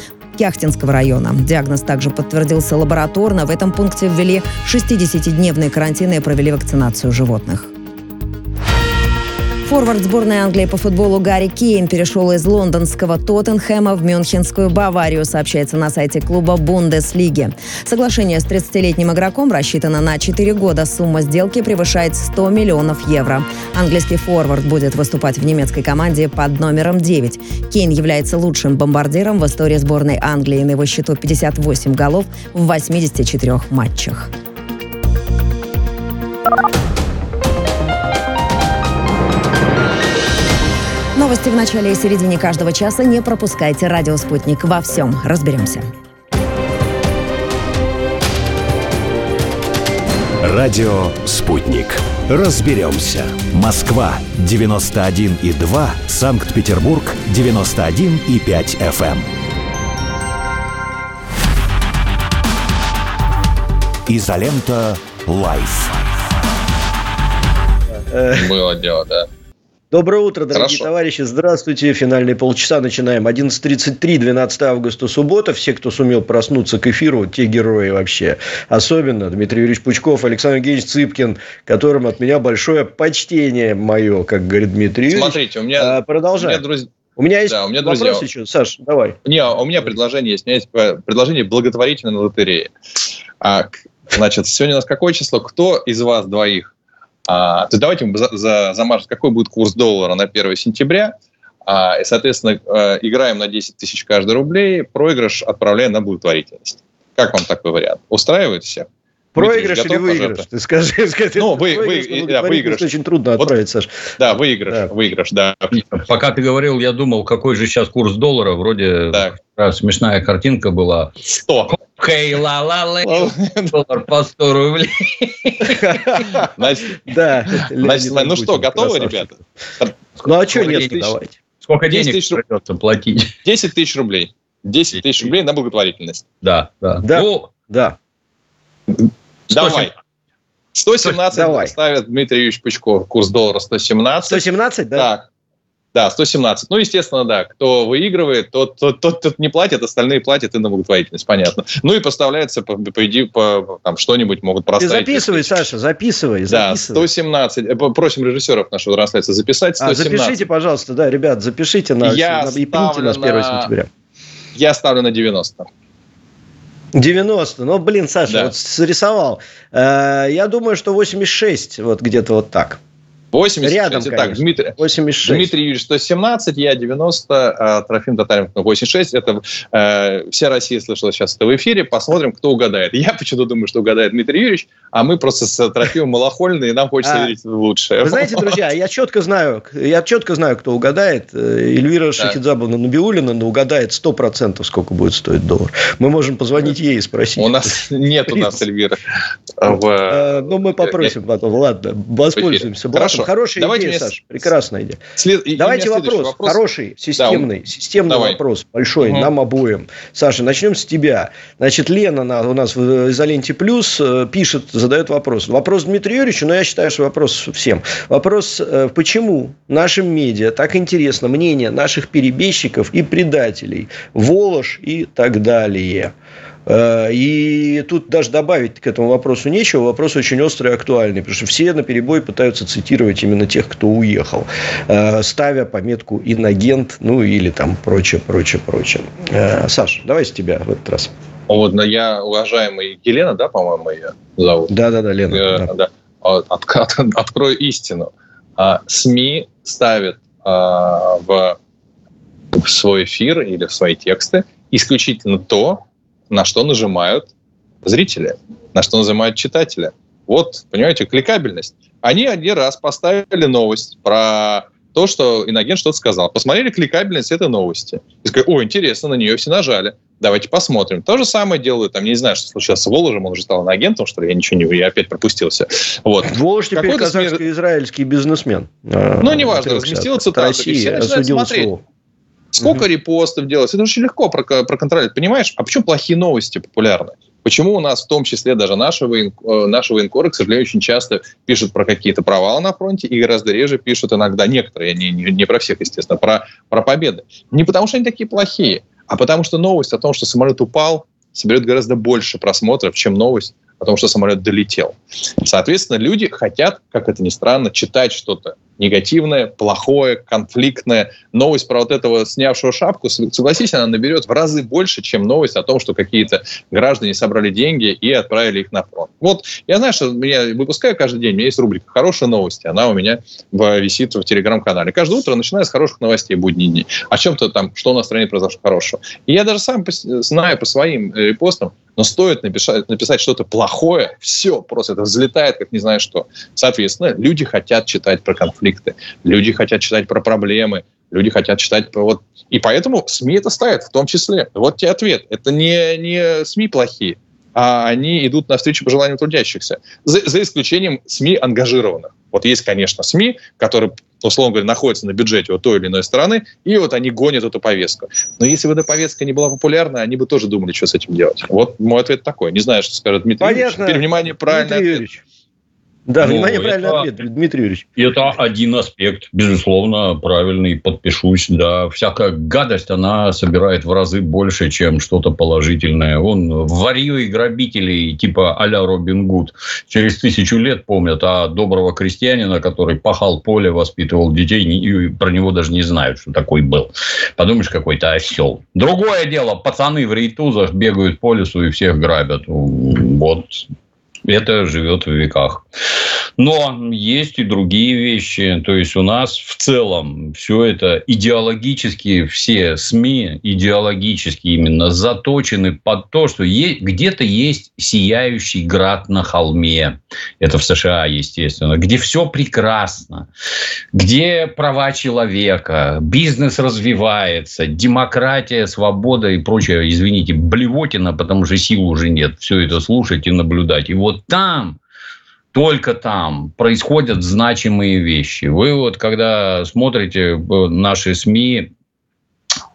Яхтинского района. Диагноз также подтвердился лабораторно. В этом пункте ввели 60-дневные карантины и провели вакцинацию животных. Форвард сборной Англии по футболу Гарри Кейн перешел из лондонского Тоттенхэма в Мюнхенскую Баварию, сообщается на сайте клуба Бундеслиги. Соглашение с 30-летним игроком рассчитано на 4 года. Сумма сделки превышает 100 миллионов евро. Английский форвард будет выступать в немецкой команде под номером 9. Кейн является лучшим бомбардиром в истории сборной Англии. На его счету 58 голов в 84 матчах. Новости в начале и середине каждого часа не пропускайте. Радио «Спутник» во всем. Разберемся. Радио «Спутник». Разберемся. Москва, 91,2. Санкт-Петербург, 91,5 FM. Изолента «Live». Было дело, да. Доброе утро, дорогие Хорошо. товарищи. Здравствуйте. Финальные полчаса начинаем. 11.33, 12 августа, суббота. Все, кто сумел проснуться к эфиру, те герои вообще. Особенно Дмитрий Юрьевич Пучков, Александр Евгеньевич Цыпкин, которым от меня большое почтение мое, как говорит Дмитрий Юрьевич. Смотрите, у меня, А, у продолжаем. меня, друз- У меня есть Да, у меня вопрос друзья- еще. Саш, давай. Не, у меня предложение есть. У меня есть предложение благотворительной лотереи. А, значит, сегодня у нас какое число? Кто из вас двоих? А, то есть давайте мы за, за, замажем, какой будет курс доллара на 1 сентября. А, и, соответственно, э, играем на 10 тысяч каждый рублей, проигрыш отправляем на благотворительность. Как вам такой вариант? Устраивает всех? Проигрыш Дмитрий, или готов выигрыш? Ты скажи. скажи. Ну, вы- Проигрыш вы- да, выигрыш. очень трудно Вот. отправить, Саш. Да, выигрыш, Да. выигрыш, да. Пока ты говорил, я думал, какой же сейчас курс доллара. Вроде такая смешная картинка была. 100. Хей, ла ла ла доллар по 100 рублей. Да. ну что, готовы, ребята? Ну, а что нет, тысяч? давайте. Сколько 10 денег придется платить? 10 тысяч рублей. 10 тысяч рублей на благотворительность. Да, да. Да. Ну, Да. Давай. 117 Давай. ставит Дмитрий Юрьевич Пучков. Курс доллара 117. 117, да? Так. Да, 117. Ну, естественно, да. Кто выигрывает, тот, тот, тот, тот не платит, остальные платят и на благотворительность, понятно. Ну и поставляется, по, по, по- там что-нибудь могут Ты проставить. записывай, Саша, записывай, Да, записывай. 117. Э, Просим режиссеров нашего трансляции записать. А, 117. запишите, пожалуйста, да, ребят, запишите на, Я на- и примите нас 1 ставлю на- сентября. Я ставлю на 90. 90, ну, блин, Саша, Да. вот срисовал. Э, я думаю, что 86, вот где-то вот так. 80. Рядом, так, конечно. Дмитрий, 86. Дмитрий Юрьевич 117, я 90, а Трофим Татаринов 86. Это э, вся Россия слышала сейчас это в эфире. Посмотрим, кто угадает. Я почему-то думаю, что угадает Дмитрий Юрьевич, а мы просто с Трофимом малохольные, и нам хочется А, верить в лучшее. Вы знаете, друзья, я четко знаю, я четко знаю, кто угадает. Э, Эльвира Шахидзабовна Набиулина ну, угадает 100%, сколько будет стоить доллар. Мы можем позвонить ей и спросить. У нас нет у нас Эльвиры. в- Э, Ну, мы попросим потом. Ладно, воспользуемся блатом. Хорошо. Хорошая Давайте идея, мне Саш. Прекрасная идея. след- Давайте следующий вопрос, хороший, системный, системный Давай. вопрос, большой, Мгм. нам обоим. Саша, начнем с тебя. Значит, Лена на- у нас в Изоленте Плюс э, пишет, задает вопрос. Вопрос Дмитрию Юрьевичу, но я считаю, что вопрос всем. Вопрос, э, почему нашим медиа так интересно мнение наших перебежчиков и предателей, Волож и так далее. Э, И тут даже добавить к этому вопросу нечего. Вопрос очень острый и актуальный, потому что все на перебой пытаются цитировать именно тех, кто уехал, э, ставя пометку инагент, ну или там прочее, прочее, прочее. Э, Саш, давай с тебя в этот раз. Вот, я, уважаемый Елена, да, по-моему, ее зовут? Да-да-да, Лена. Э, да. да. От- от- открою истину. А, СМИ ставят а, в свой эфир или в свои тексты исключительно то, на что нажимают зрители, на что нажимают читатели. Вот, понимаете, кликабельность. Они один раз поставили новость про то, что иногент что-то сказал. Посмотрели кликабельность этой новости. И сказали, о, интересно, на нее все нажали. Давайте посмотрим. То же самое делают, там, не знаю, что случилось с Воложем, он уже стал агентом, что ли, я ничего не... Я опять пропустился. Вот. Волож теперь казахско-израильский бизнесмен. Э, Ну, неважно, разместил цитату, и все начинают смотреть. слово. Сколько репостов делать? Это очень легко прок- проконтролировать. Понимаешь, а почему плохие новости популярны? Почему у нас, в том числе даже наши, воен... э, наши военкоры, к сожалению, очень часто пишут про какие-то провалы на фронте и гораздо реже пишут иногда некоторые, не, не, не про всех, естественно, про, про победы. Не потому, что они такие плохие, а потому что новость о том, что самолет упал, соберет гораздо больше просмотров, чем новость о том, что самолет долетел. Соответственно, люди хотят, как это ни странно, читать что-то негативное, плохое, конфликтное. Новость про вот этого снявшего шапку, согласись, она наберет в разы больше, чем новость о том, что какие-то граждане собрали деньги и отправили их на фронт. Вот я знаю, что я выпускаю каждый день, у меня есть рубрика «Хорошие новости», она у меня висит в телеграм-канале. Каждое утро начинаю с хороших новостей будние дни. О чем-то там, что у нас в стране произошло хорошего. И я даже сам знаю по своим э, репостам, но стоит написать, написать что-то плохое, все, просто это взлетает, как не знаю что. Соответственно, люди хотят читать про конфликты, люди хотят читать про проблемы, люди хотят читать про вот... И поэтому СМИ это ставят в том числе. Вот тебе ответ. Это не, не СМИ плохие, а они идут навстречу пожеланиям трудящихся. За, за исключением СМИ ангажированных. Вот есть, конечно, СМИ, которые, условно говоря, находятся на бюджете вот той или иной страны, и вот они гонят эту повестку. Но если бы эта повестка не была популярна, они бы тоже думали, что с этим делать. Вот мой ответ такой. Не знаю, что скажет Дмитрий Юрьевич. Понятно. Теперь, внимание, правильный Дмитрий ответ. Да, ну, внимание, правильный это, ответ, Дмитрий Юрьевич. Это один аспект, безусловно, правильный, подпишусь. Да, всякая гадость, она собирает в разы больше, чем что-то положительное. Он варье и грабителей типа а-ля Робин Гуд через тысячу лет помнят, а доброго крестьянина, который пахал поле, воспитывал детей, и про него даже не знают, что такой был. Подумаешь, какой-то осел. Другое дело, пацаны в рейтузах бегают по лесу и всех грабят. Вот это живет в веках. Но есть и другие вещи. То есть у нас в целом все это идеологически, все СМИ идеологически именно заточены под то, что где-то есть сияющий град на холме. Это в США, естественно. Где все прекрасно. Где права человека, бизнес развивается, демократия, свобода и прочее, извините, блевотина, потому что сил уже нет все это слушать и наблюдать. И вот там только там происходят значимые вещи. Вы вот, когда смотрите э, наши СМИ,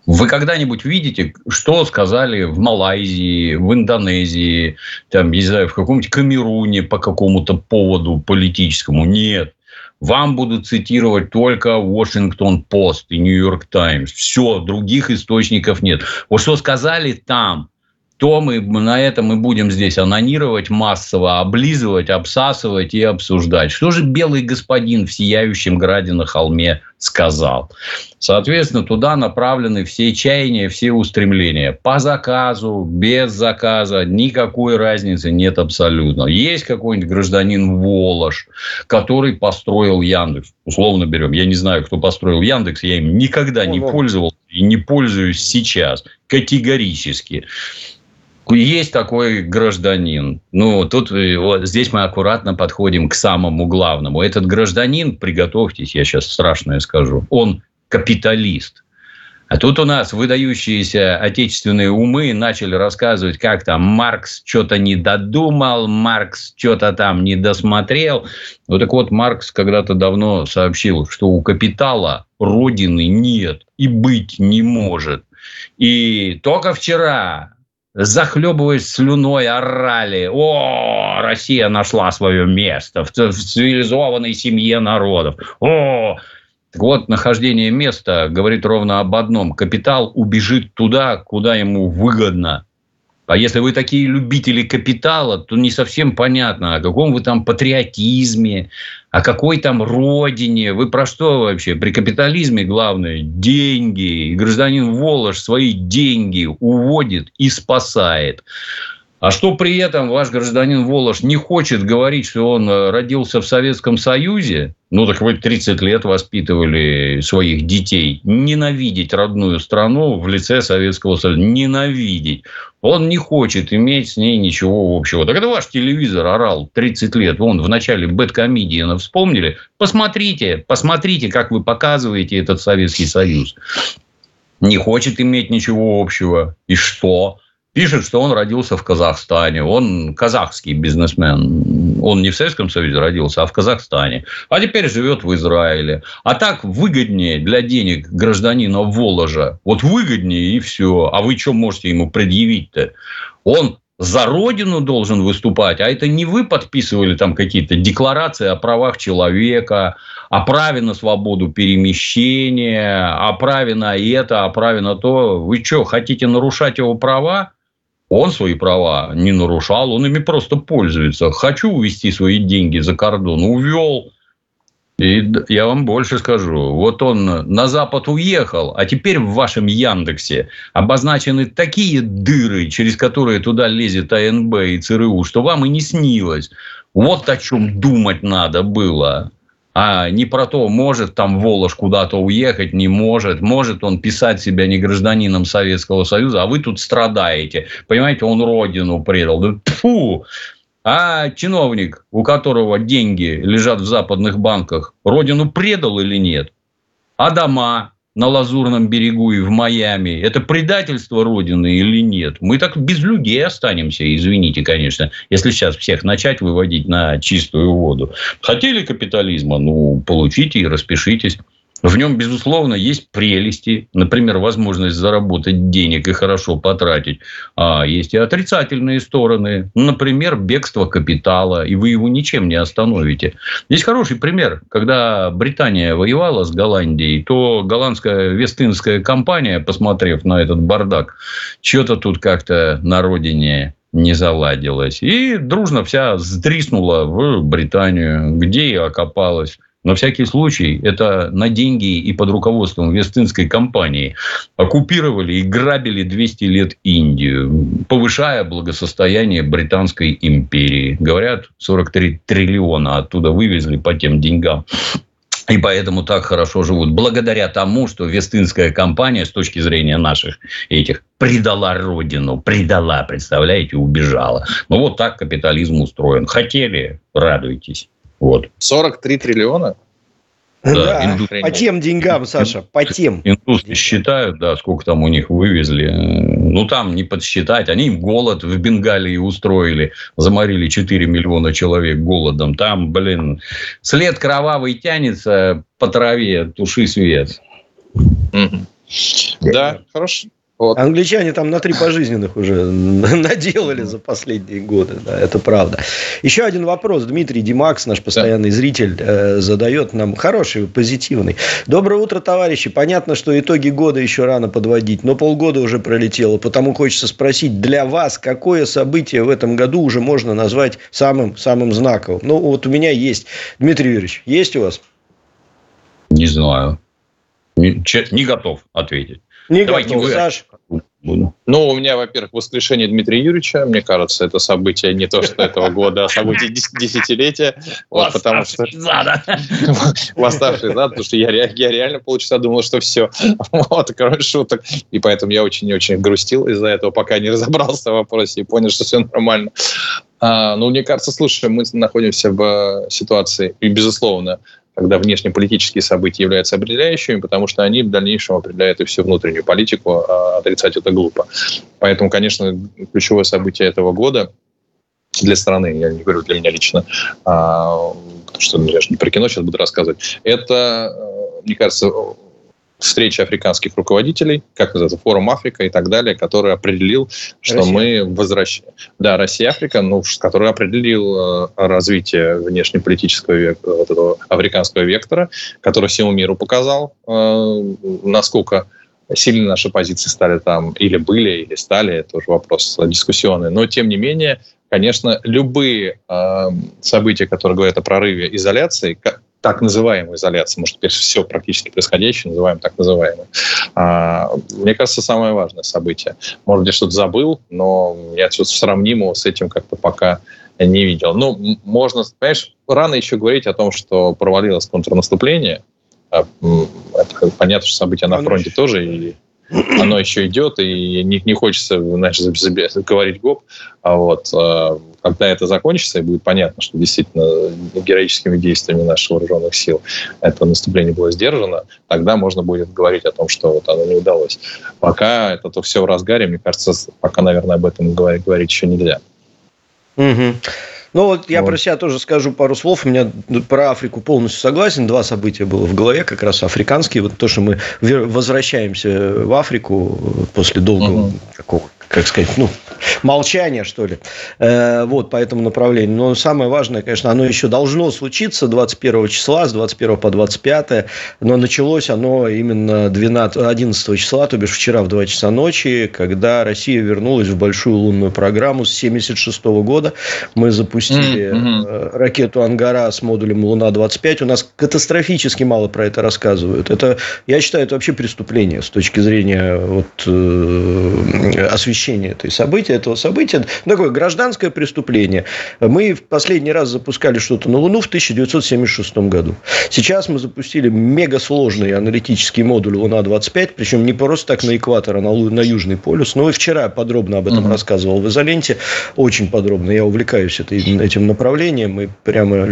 вы когда-нибудь видите, что сказали в Малайзии, в Индонезии, там, не знаю, в каком-нибудь Камеруне по какому-то поводу политическому? Нет. Вам будут цитировать только Washington Post и York Times. Все, других источников нет. Вот что сказали там, то мы на этом мы будем здесь анонировать массово, облизывать, обсасывать и обсуждать. Что же белый господин в сияющем граде на холме сказал? Соответственно, туда направлены все чаяния, все устремления. По заказу, без заказа, никакой разницы нет абсолютно. Есть какой-нибудь гражданин Волош, который построил Яндекс. Условно берем. Я не знаю, кто построил Яндекс, я им никогда не пользовался и не пользуюсь сейчас. Категорически. Есть такой гражданин. Ну, тут э, вот здесь мы аккуратно подходим к самому главному. Этот гражданин, приготовьтесь, я сейчас страшное скажу, он капиталист. А тут у нас выдающиеся отечественные умы начали рассказывать, как там Маркс что-то не додумал, Маркс что-то там не досмотрел. Вот так вот, Маркс когда-то давно сообщил, что у капитала родины нет и быть не может. И только вчера захлебываясь слюной, орали. О, Россия нашла свое место в цивилизованной семье народов. О, так вот, нахождение места говорит ровно об одном. Капитал убежит туда, куда ему выгодно. А если вы такие любители капитала, то не совсем понятно, о каком вы там патриотизме, о какой там родине. Вы про что вообще? При капитализме главное – деньги. И гражданин Волош свои деньги уводит и спасает. А что при этом ваш гражданин Волош не хочет говорить, что он э, родился в Советском Союзе, ну так вы 30 лет воспитывали своих детей, ненавидеть родную страну в лице Советского Союза, ненавидеть. Он не хочет иметь с ней ничего общего. Так это ваш телевизор орал 30 лет. Вон в начале Бэткомедиана вспомнили. Посмотрите, посмотрите, как вы показываете этот Советский Союз. Не хочет иметь ничего общего. И что? Пишет, что он родился в Казахстане, он казахский бизнесмен, он не в Советском Союзе родился, а в Казахстане, а теперь живет в Израиле. А так выгоднее для денег гражданина Воложа, вот выгоднее и все, а вы что можете ему предъявить-то? Он за родину должен выступать, а это не вы подписывали там какие-то декларации о правах человека, о праве на свободу перемещения, о праве на это, о праве на то. Вы что, хотите нарушать его права? Он свои права не нарушал, он ими просто пользуется. Хочу увести свои деньги за кордон, увел. И я вам больше скажу. Вот он на Запад уехал, а теперь в вашем Яндексе обозначены такие дыры, через которые туда лезет АНБ и ЦРУ, что вам и не снилось. Вот о чем думать надо было а не про то, может там Волош куда-то уехать, не может, может он писать себя не гражданином Советского Союза, а вы тут страдаете. Понимаете, он родину предал. Да, фу! А чиновник, у которого деньги лежат в западных банках, родину предал или нет? А дома, на Лазурном берегу и в Майами, это предательство Родины или нет? Мы так без людей останемся, извините, конечно, если сейчас всех начать выводить на чистую воду. Хотели капитализма? Ну, получите и распишитесь. В нем, безусловно, есть прелести, например, возможность заработать денег и хорошо потратить. А есть и отрицательные стороны, например, бегство капитала, и вы его ничем не остановите. Есть хороший пример, когда Британия воевала с Голландией, то голландская Вестинская компания, посмотрев на этот бардак, что-то тут как-то на родине не заладилось. И дружно вся сдриснула в Британию, где и окопалась. На всякий случай, это на деньги и под руководством Вестинской компании оккупировали и грабили 200 лет Индию, повышая благосостояние Британской империи. Говорят, 43 триллиона оттуда вывезли по тем деньгам. И поэтому так хорошо живут. Благодаря тому, что Вестинская компания, с точки зрения наших этих, предала родину. Предала, представляете, убежала. Ну, вот так капитализм устроен. Хотели, радуйтесь. Вот. 43 триллиона? Да, да по тем деньгам, Саша, по тем. Индусы считают, да, сколько там у них вывезли. Ну, там не подсчитать. Они им голод в Бенгалии устроили. Заморили 4 миллиона человек голодом. Там, блин, след кровавый тянется по траве, туши свет. Да, хорошо. Вот. Англичане там на три пожизненных уже наделали за последние годы. Да, это правда. Еще один вопрос. Дмитрий Димакс, наш постоянный да. зритель, э, задает нам хороший, позитивный. Доброе утро, товарищи. Понятно, что итоги года еще рано подводить, но полгода уже пролетело. Потому хочется спросить, для вас какое событие в этом году уже можно назвать самым, самым знаковым? Ну, вот у меня есть. Дмитрий Юрьевич, есть у вас? Не знаю. Не, не готов ответить. Не Давайте готов, Саш. Буду. Ну, у меня, во-первых, воскрешение Дмитрия Юрьевича. Мне кажется, это событие не то, что этого года, а событие десятилетия. Вот, потому что... Зада. Восставший зад, потому что я, я реально полчаса думал, что все. Вот, кроме шуток. И поэтому я очень-очень грустил из-за этого, пока не разобрался в вопросе и понял, что все нормально. А, ну, мне кажется, слушай, мы находимся в ситуации, и, безусловно, когда внешнеполитические события являются определяющими, потому что они в дальнейшем определяют и всю внутреннюю политику, а отрицать это глупо. Поэтому, конечно, ключевое событие этого года для страны, я не говорю для меня лично, а, потому что я же не про кино сейчас буду рассказывать, это, э, мне кажется, встречи африканских руководителей, как называется, форум Африка и так далее, который определил, что Россия. мы возвращаем... Да, Россия-Африка, ну, который определил э, развитие внешнеполитического век, вот этого африканского вектора, который всему миру показал, э, насколько сильно наши позиции стали там или были, или стали, это уже вопрос дискуссионный. Но, тем не менее, конечно, любые э, события, которые говорят о прорыве изоляции, так называемой изоляции, может, теперь все практически происходящее называем так называемой. А, мне кажется, самое важное событие. Может, я что-то забыл, но я что-то сравнимого с этим как-то пока не видел. Ну, можно, понимаешь, рано еще говорить о том, что провалилось контрнаступление. А, это понятно, что события на фронте тоже, и оно еще идет, и не, не хочется, значит, говорить гоп. А вот а, когда это закончится, и будет понятно, что действительно героическими действиями наших вооруженных сил это наступление было сдержано, тогда можно будет говорить о том, что вот оно не удалось. Пока это то все в разгаре, мне кажется, пока, наверное, об этом говорить, говорить еще нельзя. Угу. Ну, вот я вот. про себя тоже скажу пару слов. У меня про Африку полностью согласен. Два события было в голове, как раз африканские. Вот то, что мы возвращаемся в Африку после долгого угу. какого как сказать, ну, молчание, что ли, э, вот по этому направлению. Но самое важное, конечно, оно еще должно случиться 21 числа, с 21 по 25, но началось оно именно 12, 11 числа, то бишь вчера в 2 часа ночи, когда Россия вернулась в большую лунную программу с 76 года. Мы запустили mm-hmm. ракету «Ангара» с модулем «Луна-25». У нас катастрофически мало про это рассказывают. Это, я считаю, это вообще преступление с точки зрения вот, э, освещения освещение этой события, этого события. Такое гражданское преступление. Мы в последний раз запускали что-то на Луну в 1976 году. Сейчас мы запустили мегасложный аналитический модуль Луна-25, причем не просто так на экватор, а на, на Южный полюс. Но и вчера подробно об этом угу. рассказывал в изоленте. Очень подробно. Я увлекаюсь этой, этим направлением и прямо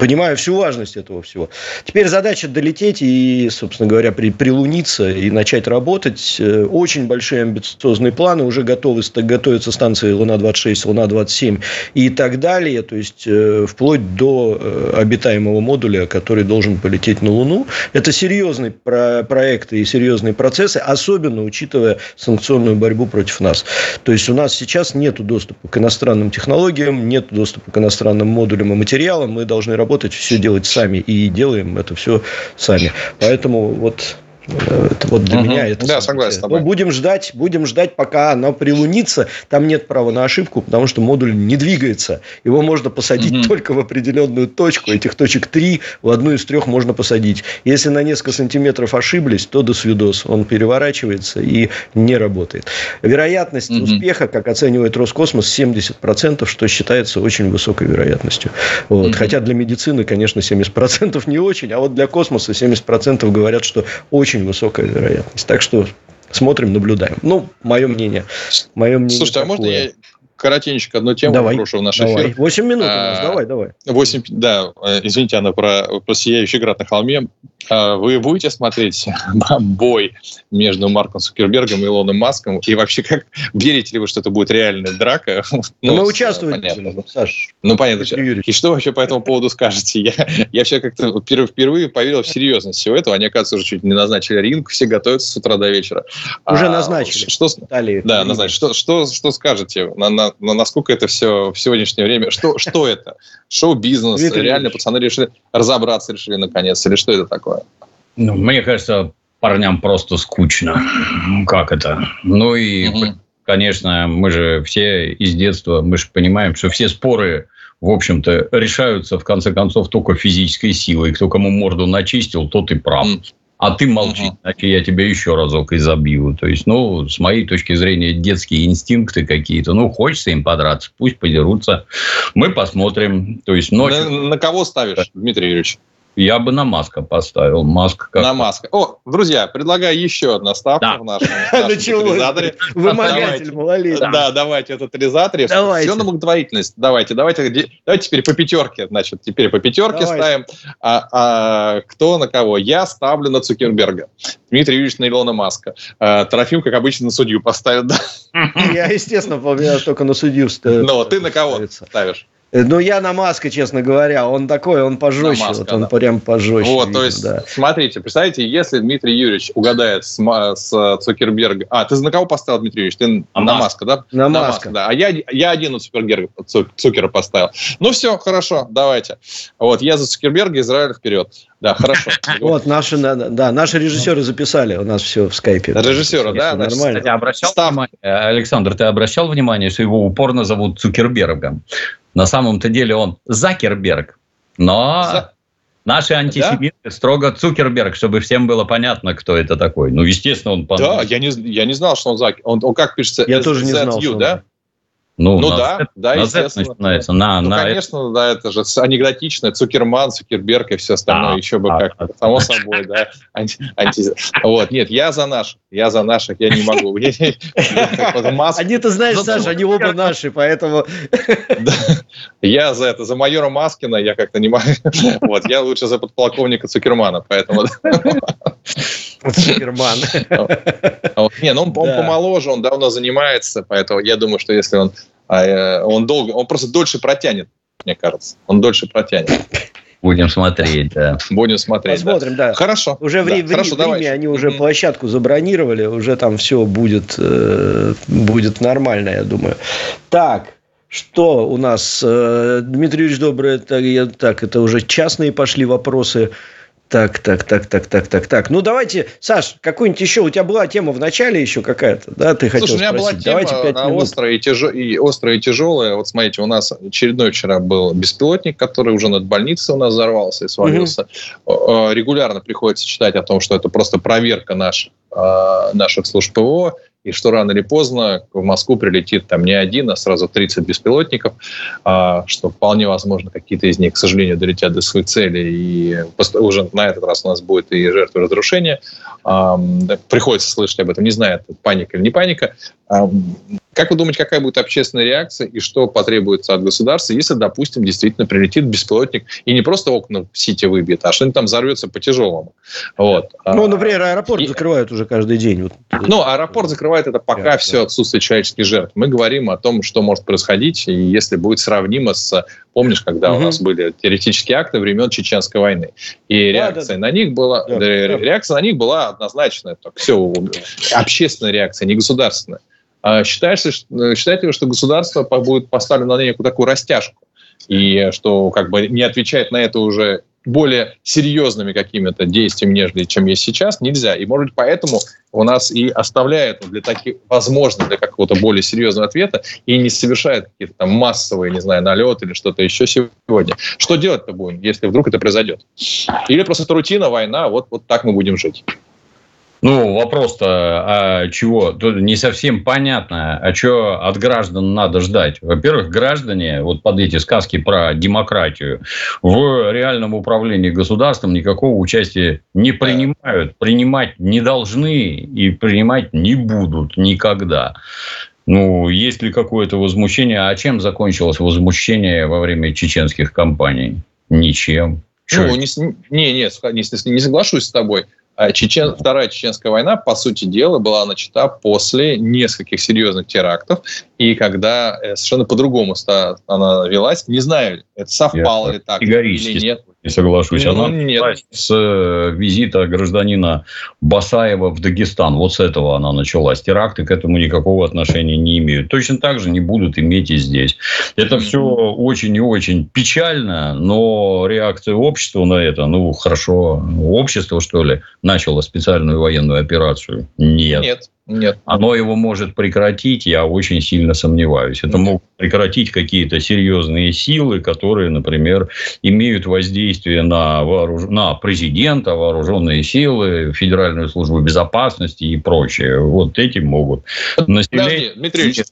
понимаю всю важность этого всего. Теперь задача долететь и, собственно говоря, при, прилуниться и начать работать. Э, очень большие амбициозные планы планы уже готовы, готовятся станции Луна-26, Луна-27 и так далее, то есть э, вплоть до э, обитаемого модуля, который должен полететь на Луну. Это серьезные про проекты и серьезные процессы, особенно учитывая санкционную борьбу против нас. То есть у нас сейчас нет доступа к иностранным технологиям, нет доступа к иностранным модулям и материалам. Мы должны работать, все делать сами и делаем это все сами. Поэтому вот это вот для угу. меня это... Да, согласен. Но будем ждать, будем ждать, пока она прилунится. Там нет права на ошибку, потому что модуль не двигается. Его можно посадить угу. только в определенную точку. Этих точек три, в одну из трех можно посадить. Если на несколько сантиметров ошиблись, то до свидос. Он переворачивается и не работает. Вероятность угу. успеха, как оценивает Роскосмос, 70%, что считается очень высокой вероятностью. Вот. Угу. Хотя для медицины, конечно, 70% не очень, а вот для космоса 70% говорят, что очень очень высокая вероятность. Так что смотрим, наблюдаем. Ну, мое мнение. Мое мнение Слушайте, такое. а можно я коротенько одну тему давай, брошу в наш давай. эфир. 8 минут у нас, а, давай, давай. 8, да, э, извините, Анна, про, про «Сияющий град на холме». А, вы будете смотреть бой между Марком Цукербергом и Илоном Маском? И вообще, как верите ли вы, что это будет реальная драка? ну, мы участвуем, понятно. Саш. Ну, понятно. И что вообще по этому поводу скажете? Я, я вообще как-то впервые поверил в серьезность всего этого. Они, оказывается, уже чуть не назначили ринг, все готовятся с утра до вечера. Уже а, назначили. Что, Италии, да, назначили. Что, что, что скажете? На, на, на, насколько это все в сегодняшнее время? Что, что это? Шоу-бизнес? Реально пацаны решили разобраться, решили наконец? Или что это такое? Ну, мне кажется, парням просто скучно. Как это? Ну и, угу. конечно, мы же все из детства, мы же понимаем, что все споры, в общем-то, решаются, в конце концов, только физической силой. Кто кому морду начистил, тот и прав. А ты молчи, угу. иначе я тебя еще разок изобью. То есть, ну, с моей точки зрения, детские инстинкты какие-то. Ну, хочется им подраться, пусть подерутся. Мы посмотрим. То есть, ночью... на, на кого ставишь, Дмитрий Юрьевич? Я бы на Маска поставил. Маск как... На Маска. О, друзья, предлагаю еще одну ставку да. в нашем, в нашем тотализаторе. Вымогатель малолетний. Да, давайте в тотализаторе. Давайте. Все на благотворительность. Давайте, давайте. Давайте теперь по пятерке. Значит, теперь по пятерке давайте. ставим. А, а, кто на кого? Я ставлю на Цукерберга. Дмитрий Юрьевич на Илона Маска. А, Трофим, как обычно, на судью поставит. Да? Я, естественно, только на судью ставлю. Ну, ты на кого ставишь? Э, ну, я на Маска, честно говоря. Он такой, он пожестче. Маска, вот он да. прям пожестче. Вот, видно, то есть, да. смотрите, представьте, если Дмитрий Юрьевич угадает с, с Цукерберга... А, ты на кого поставил, Дмитрий Юрьевич? Ты на, на Маска, да? На, на Маска. Маска, да. А я, я один на Цукерберга, Цукера поставил. Ну, все, хорошо, давайте. Вот, я за Цукерберга, Израиль вперед. Да, хорошо. Вот, наши, да, наши режиссеры записали у нас все в скайпе. Режиссеры, да? Нормально. Кстати, обращал внимание, Александр, ты обращал внимание, что его упорно зовут Цукербергом? На самом-то деле он Закерберг. Но За... наши антисемиты да? строго Цукерберг, чтобы всем было понятно, кто это такой. Ну, естественно, он... Да, я не, я не знал, что он Закерберг. Он, он как пишется? Я тоже не знал, что да? Ну, ну да, Z, да, на естественно. начинается. На, ну, на конечно, это. да, это же анекдотично. Цукерман, Цукерберг и все остальное. А, еще бы а, как. А, само собой, да. Анти, анти... Вот, нет, я за наших. Я за наших, я не могу. Они-то, знаешь, Саша, они оба наши, поэтому... Я за это, за майора Маскина я как-то не могу. Вот, я лучше за подполковника Цукермана, поэтому... Цукерман. Не, ну он помоложе, он давно занимается, поэтому я думаю, что если он а, э, он долго, он просто дольше протянет, мне кажется. Он дольше протянет. Будем смотреть, да. Будем смотреть. Посмотрим, да. да. Хорошо. Уже да. в, Хорошо, в, в Риме они уже mm-hmm. площадку забронировали, уже там все будет, э, будет нормально, я думаю. Так, что у нас? Э, Дмитрий Юрьевич Добрый, это, так, это уже частные пошли вопросы. Так, так, так, так, так, так, так. Ну, давайте, Саш, какую-нибудь еще, у тебя была тема в начале еще какая-то, да, ты хотел Слушай, у меня была тема давайте 5 минут. Острая, и тяж... и острая и тяжелая. Вот смотрите, у нас очередной вчера был беспилотник, который уже над больницей у нас взорвался и свалился. Угу. Регулярно приходится читать о том, что это просто проверка наших, а, наших служб ПВО и что рано или поздно в Москву прилетит там не один, а сразу 30 беспилотников, а, что вполне возможно какие-то из них, к сожалению, долетят до своей цели, и уже на этот раз у нас будет и жертвы разрушения. Приходится слышать об этом, не знаю, это паника или не паника. А, Как вы думаете, какая будет общественная реакция и что потребуется от государства, если, допустим, действительно прилетит беспилотник и не просто окна в Сити выбьет, а что-нибудь там взорвется по-тяжелому? Вот. Ну, например, аэропорт и... закрывают уже каждый день. Вот. Ну, аэропорт закрывает это пока да, все да. отсутствие человеческих жертв. Мы говорим о том, что может происходить, и если будет сравнимо с... Помнишь, когда угу. у нас были теоретические акты времен Чеченской войны? И да, реакция да, на них была... Да, реакция на них была однозначная. Так, все, общественная реакция, не государственная. А считается, считаете ли, что государство будет поставлено на некую такую растяжку? И что как бы не отвечает на это уже более серьезными какими-то действиями, нежели чем есть сейчас, нельзя. И, может быть, поэтому у нас и оставляют для таких, возможно, для какого-то более серьезного ответа и не совершают какие-то там массовые, не знаю, налеты или что-то еще сегодня. Что делать-то будем, если вдруг это произойдет? Или просто это рутина, война, вот, вот так мы будем жить? Ну, вопрос-то, а чего? Тут не совсем понятно, а что от граждан надо ждать. Во-первых, граждане, вот под эти сказки про демократию, в реальном управлении государством никакого участия не принимают, принимать не должны и принимать не будут никогда. Ну, есть ли какое-то возмущение? А чем закончилось возмущение во время чеченских кампаний? Ничем. Ну, не, не, не, не, не соглашусь с тобой. А Чечен... Вторая чеченская война, по сути дела, была начата после нескольких серьезных терактов, и когда э, совершенно по-другому она велась, не знаю, это совпало Я ли так или нет не соглашусь. Ну, Она нет. с э, визита гражданина Басаева в Дагестан. Вот с этого она началась. Теракты к этому никакого отношения не имеют. Точно так же не будут иметь и здесь. Это все очень и очень печально, но реакция общества на это, ну, хорошо, общество, что ли, начало специальную военную операцию? Нет. Нет. Нет. Оно его может прекратить, я очень сильно сомневаюсь. Это могут прекратить какие-то серьезные силы, которые, например, имеют воздействие на, вооруж... на президента, вооруженные силы, Федеральную службу безопасности и прочее. Вот эти могут. Население... Подожди, Дмитрий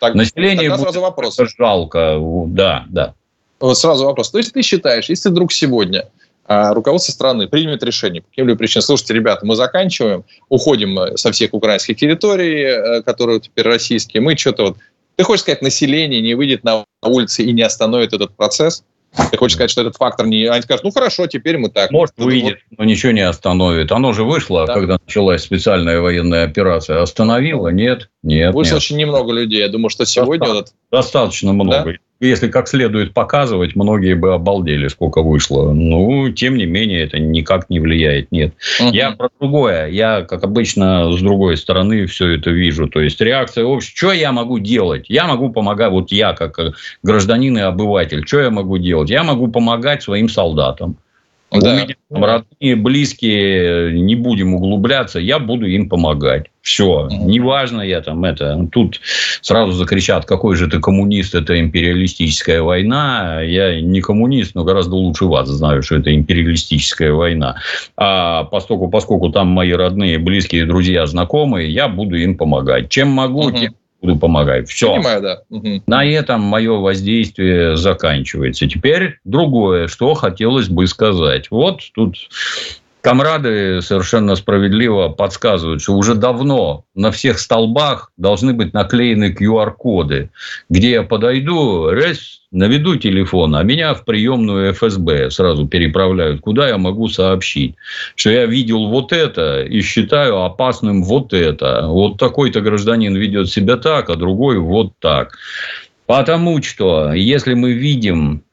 так, Население тогда сразу вопрос. жалко. Да, да. Вот сразу вопрос. То есть ты считаешь, если вдруг сегодня руководство страны примет решение по каким-либо причинам. Слушайте, ребята, мы заканчиваем, уходим со всех украинских территорий, э, которые теперь российские. Мы что-то вот... Ты хочешь сказать, население не выйдет на улицы и не остановит этот процесс? Ты хочешь сказать, что этот фактор не... Они скажут, ну хорошо, теперь мы так. Может, выйдет, вот. но ничего не остановит. Оно же вышло, да. когда началась специальная военная операция. Остановило? Нет. Нет. Вышло нет. очень немного людей. Я думаю, что сегодня... Достаточно, достаточно много. Да? Если как следует показывать, многие бы обалдели, сколько вышло. Ну, тем не менее, это никак не влияет. Нет. Угу. Я про другое. Я, как обычно, с другой стороны все это вижу. То есть, реакция общества. Что я могу делать? Я могу помогать, вот я, как гражданин и обыватель, что я могу делать? Я могу помогать своим солдатам. Да. У меня там родные, близкие, не будем углубляться, я буду им помогать. Все. Неважно я там это. Тут сразу закричат, какой же ты коммунист, это империалистическая война. Я не коммунист, но гораздо лучше вас знаю, что это империалистическая война. А поскольку, поскольку там мои родные, близкие, друзья, знакомые, я буду им помогать. Чем могу, угу. тем буду помогать. Все. Понимаю, да. Угу. На этом мое воздействие заканчивается. Теперь другое, что хотелось бы сказать. Вот тут Комрады совершенно справедливо подсказывают, что уже давно на всех столбах должны быть наклеены QR-коды, где я подойду, раз, наведу телефон, а меня в приемную ФСБ сразу переправляют, куда я могу сообщить, что я видел вот это и считаю опасным вот это. Вот такой-то гражданин ведет себя так, а другой вот так. Потому что если мы видим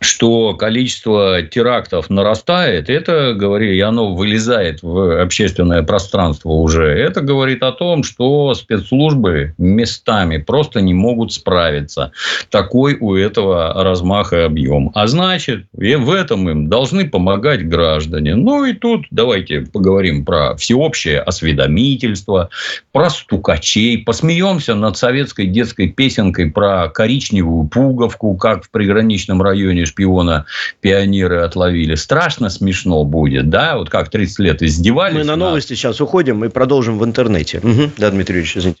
что количество терактов нарастает, это говорит, и оно вылезает в общественное пространство уже, это говорит о том, что спецслужбы местами просто не могут справиться. Такой у этого размах и объем. А значит, и в этом им должны помогать граждане. Ну и тут давайте поговорим про всеобщее осведомительство, про стукачей, посмеемся над советской детской песенкой про коричневую пуговку, как в приграничном районе шпиона пионеры отловили. Страшно смешно будет, да? Вот как 30 лет издевались. Мы на новости сейчас уходим и продолжим в интернете. Угу. Да, Дмитрий Юрьевич, извините.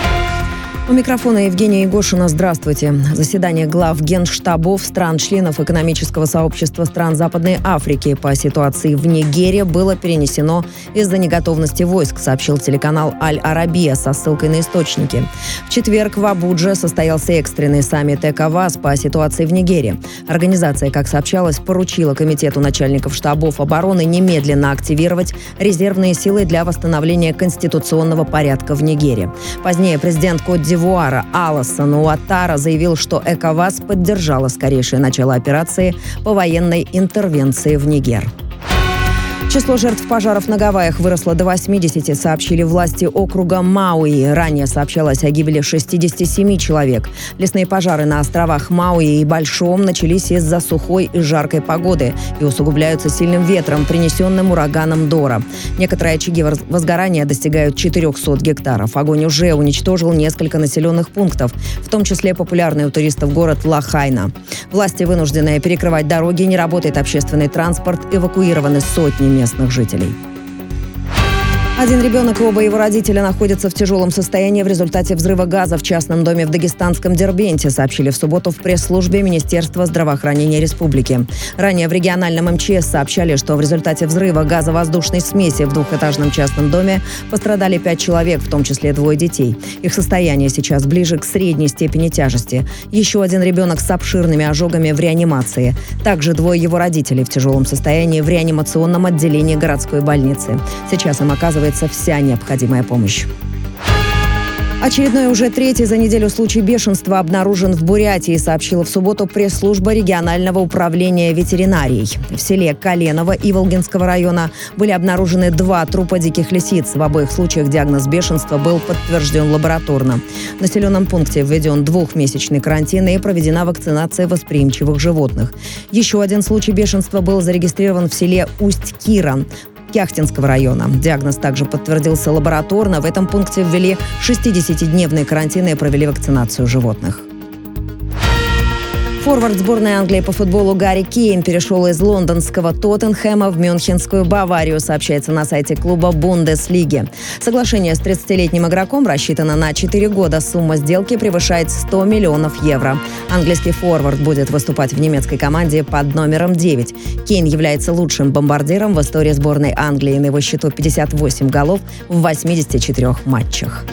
У микрофона Евгения Егошина. Здравствуйте. Заседание глав генштабов стран-членов экономического сообщества стран Западной Африки по ситуации в Нигере было перенесено из-за неготовности войск, сообщил телеканал Аль-Арабия со ссылкой на источники. В четверг в Абудже состоялся экстренный саммит ЭКОВАС по ситуации в Нигере. Организация, как сообщалось, поручила Комитету начальников штабов обороны немедленно активировать резервные силы для восстановления конституционного порядка в Нигере. Позднее президент Кот Дивуара Аласан Уаттара заявил, что ЭКОВАС поддержала скорейшее начало операции по военной интервенции в Нигер. Число жертв пожаров на Гавайях выросло до 80, сообщили власти округа Мауи. Ранее сообщалось о гибели 67 человек. Лесные пожары на островах Мауи и Большом начались из-за сухой и жаркой погоды и усугубляются сильным ветром, принесенным ураганом Дора. Некоторые очаги возгорания достигают 400 гектаров. Огонь уже уничтожил несколько населенных пунктов, в том числе популярный у туристов город Лахайна. Власти вынуждены перекрывать дороги, не работает общественный транспорт, эвакуированы сотни местных жителей. Один ребенок и оба его родителя находятся в тяжелом состоянии в результате взрыва газа в частном доме в дагестанском Дербенте, сообщили в субботу в пресс-службе Министерства здравоохранения республики. Ранее в региональном МЧС сообщали, что в результате взрыва газовоздушной смеси в двухэтажном частном доме пострадали пять человек, в том числе двое детей. Их состояние сейчас ближе к средней степени тяжести. Еще один ребенок с обширными ожогами в реанимации. Также двое его родителей в тяжелом состоянии в реанимационном отделении городской больницы. Сейчас им оказывается оказывается вся необходимая помощь. Очередной уже третий за неделю случай бешенства обнаружен в Бурятии, сообщила в субботу пресс-служба регионального управления ветеринарией. В селе Коленово Иволгинского района были обнаружены два трупа диких лисиц. В обоих случаях диагноз бешенства был подтвержден лабораторно. В населенном пункте введен двухмесячный карантин и проведена вакцинация восприимчивых животных. Еще один случай бешенства был зарегистрирован в селе Усть-Кира. Яхтинского района. Диагноз также подтвердился лабораторно. В этом пункте ввели 60-дневные карантины и провели вакцинацию животных. Форвард сборной Англии по футболу Гарри Кейн перешел из лондонского Тоттенхэма в Мюнхенскую Баварию, сообщается на сайте клуба Бундеслиги. Соглашение с 30-летним игроком рассчитано на 4 года. Сумма сделки превышает 100 миллионов евро. Английский форвард будет выступать в немецкой команде под номером 9. Кейн является лучшим бомбардиром в истории сборной Англии. На его счету 58 голов в 84 матчах.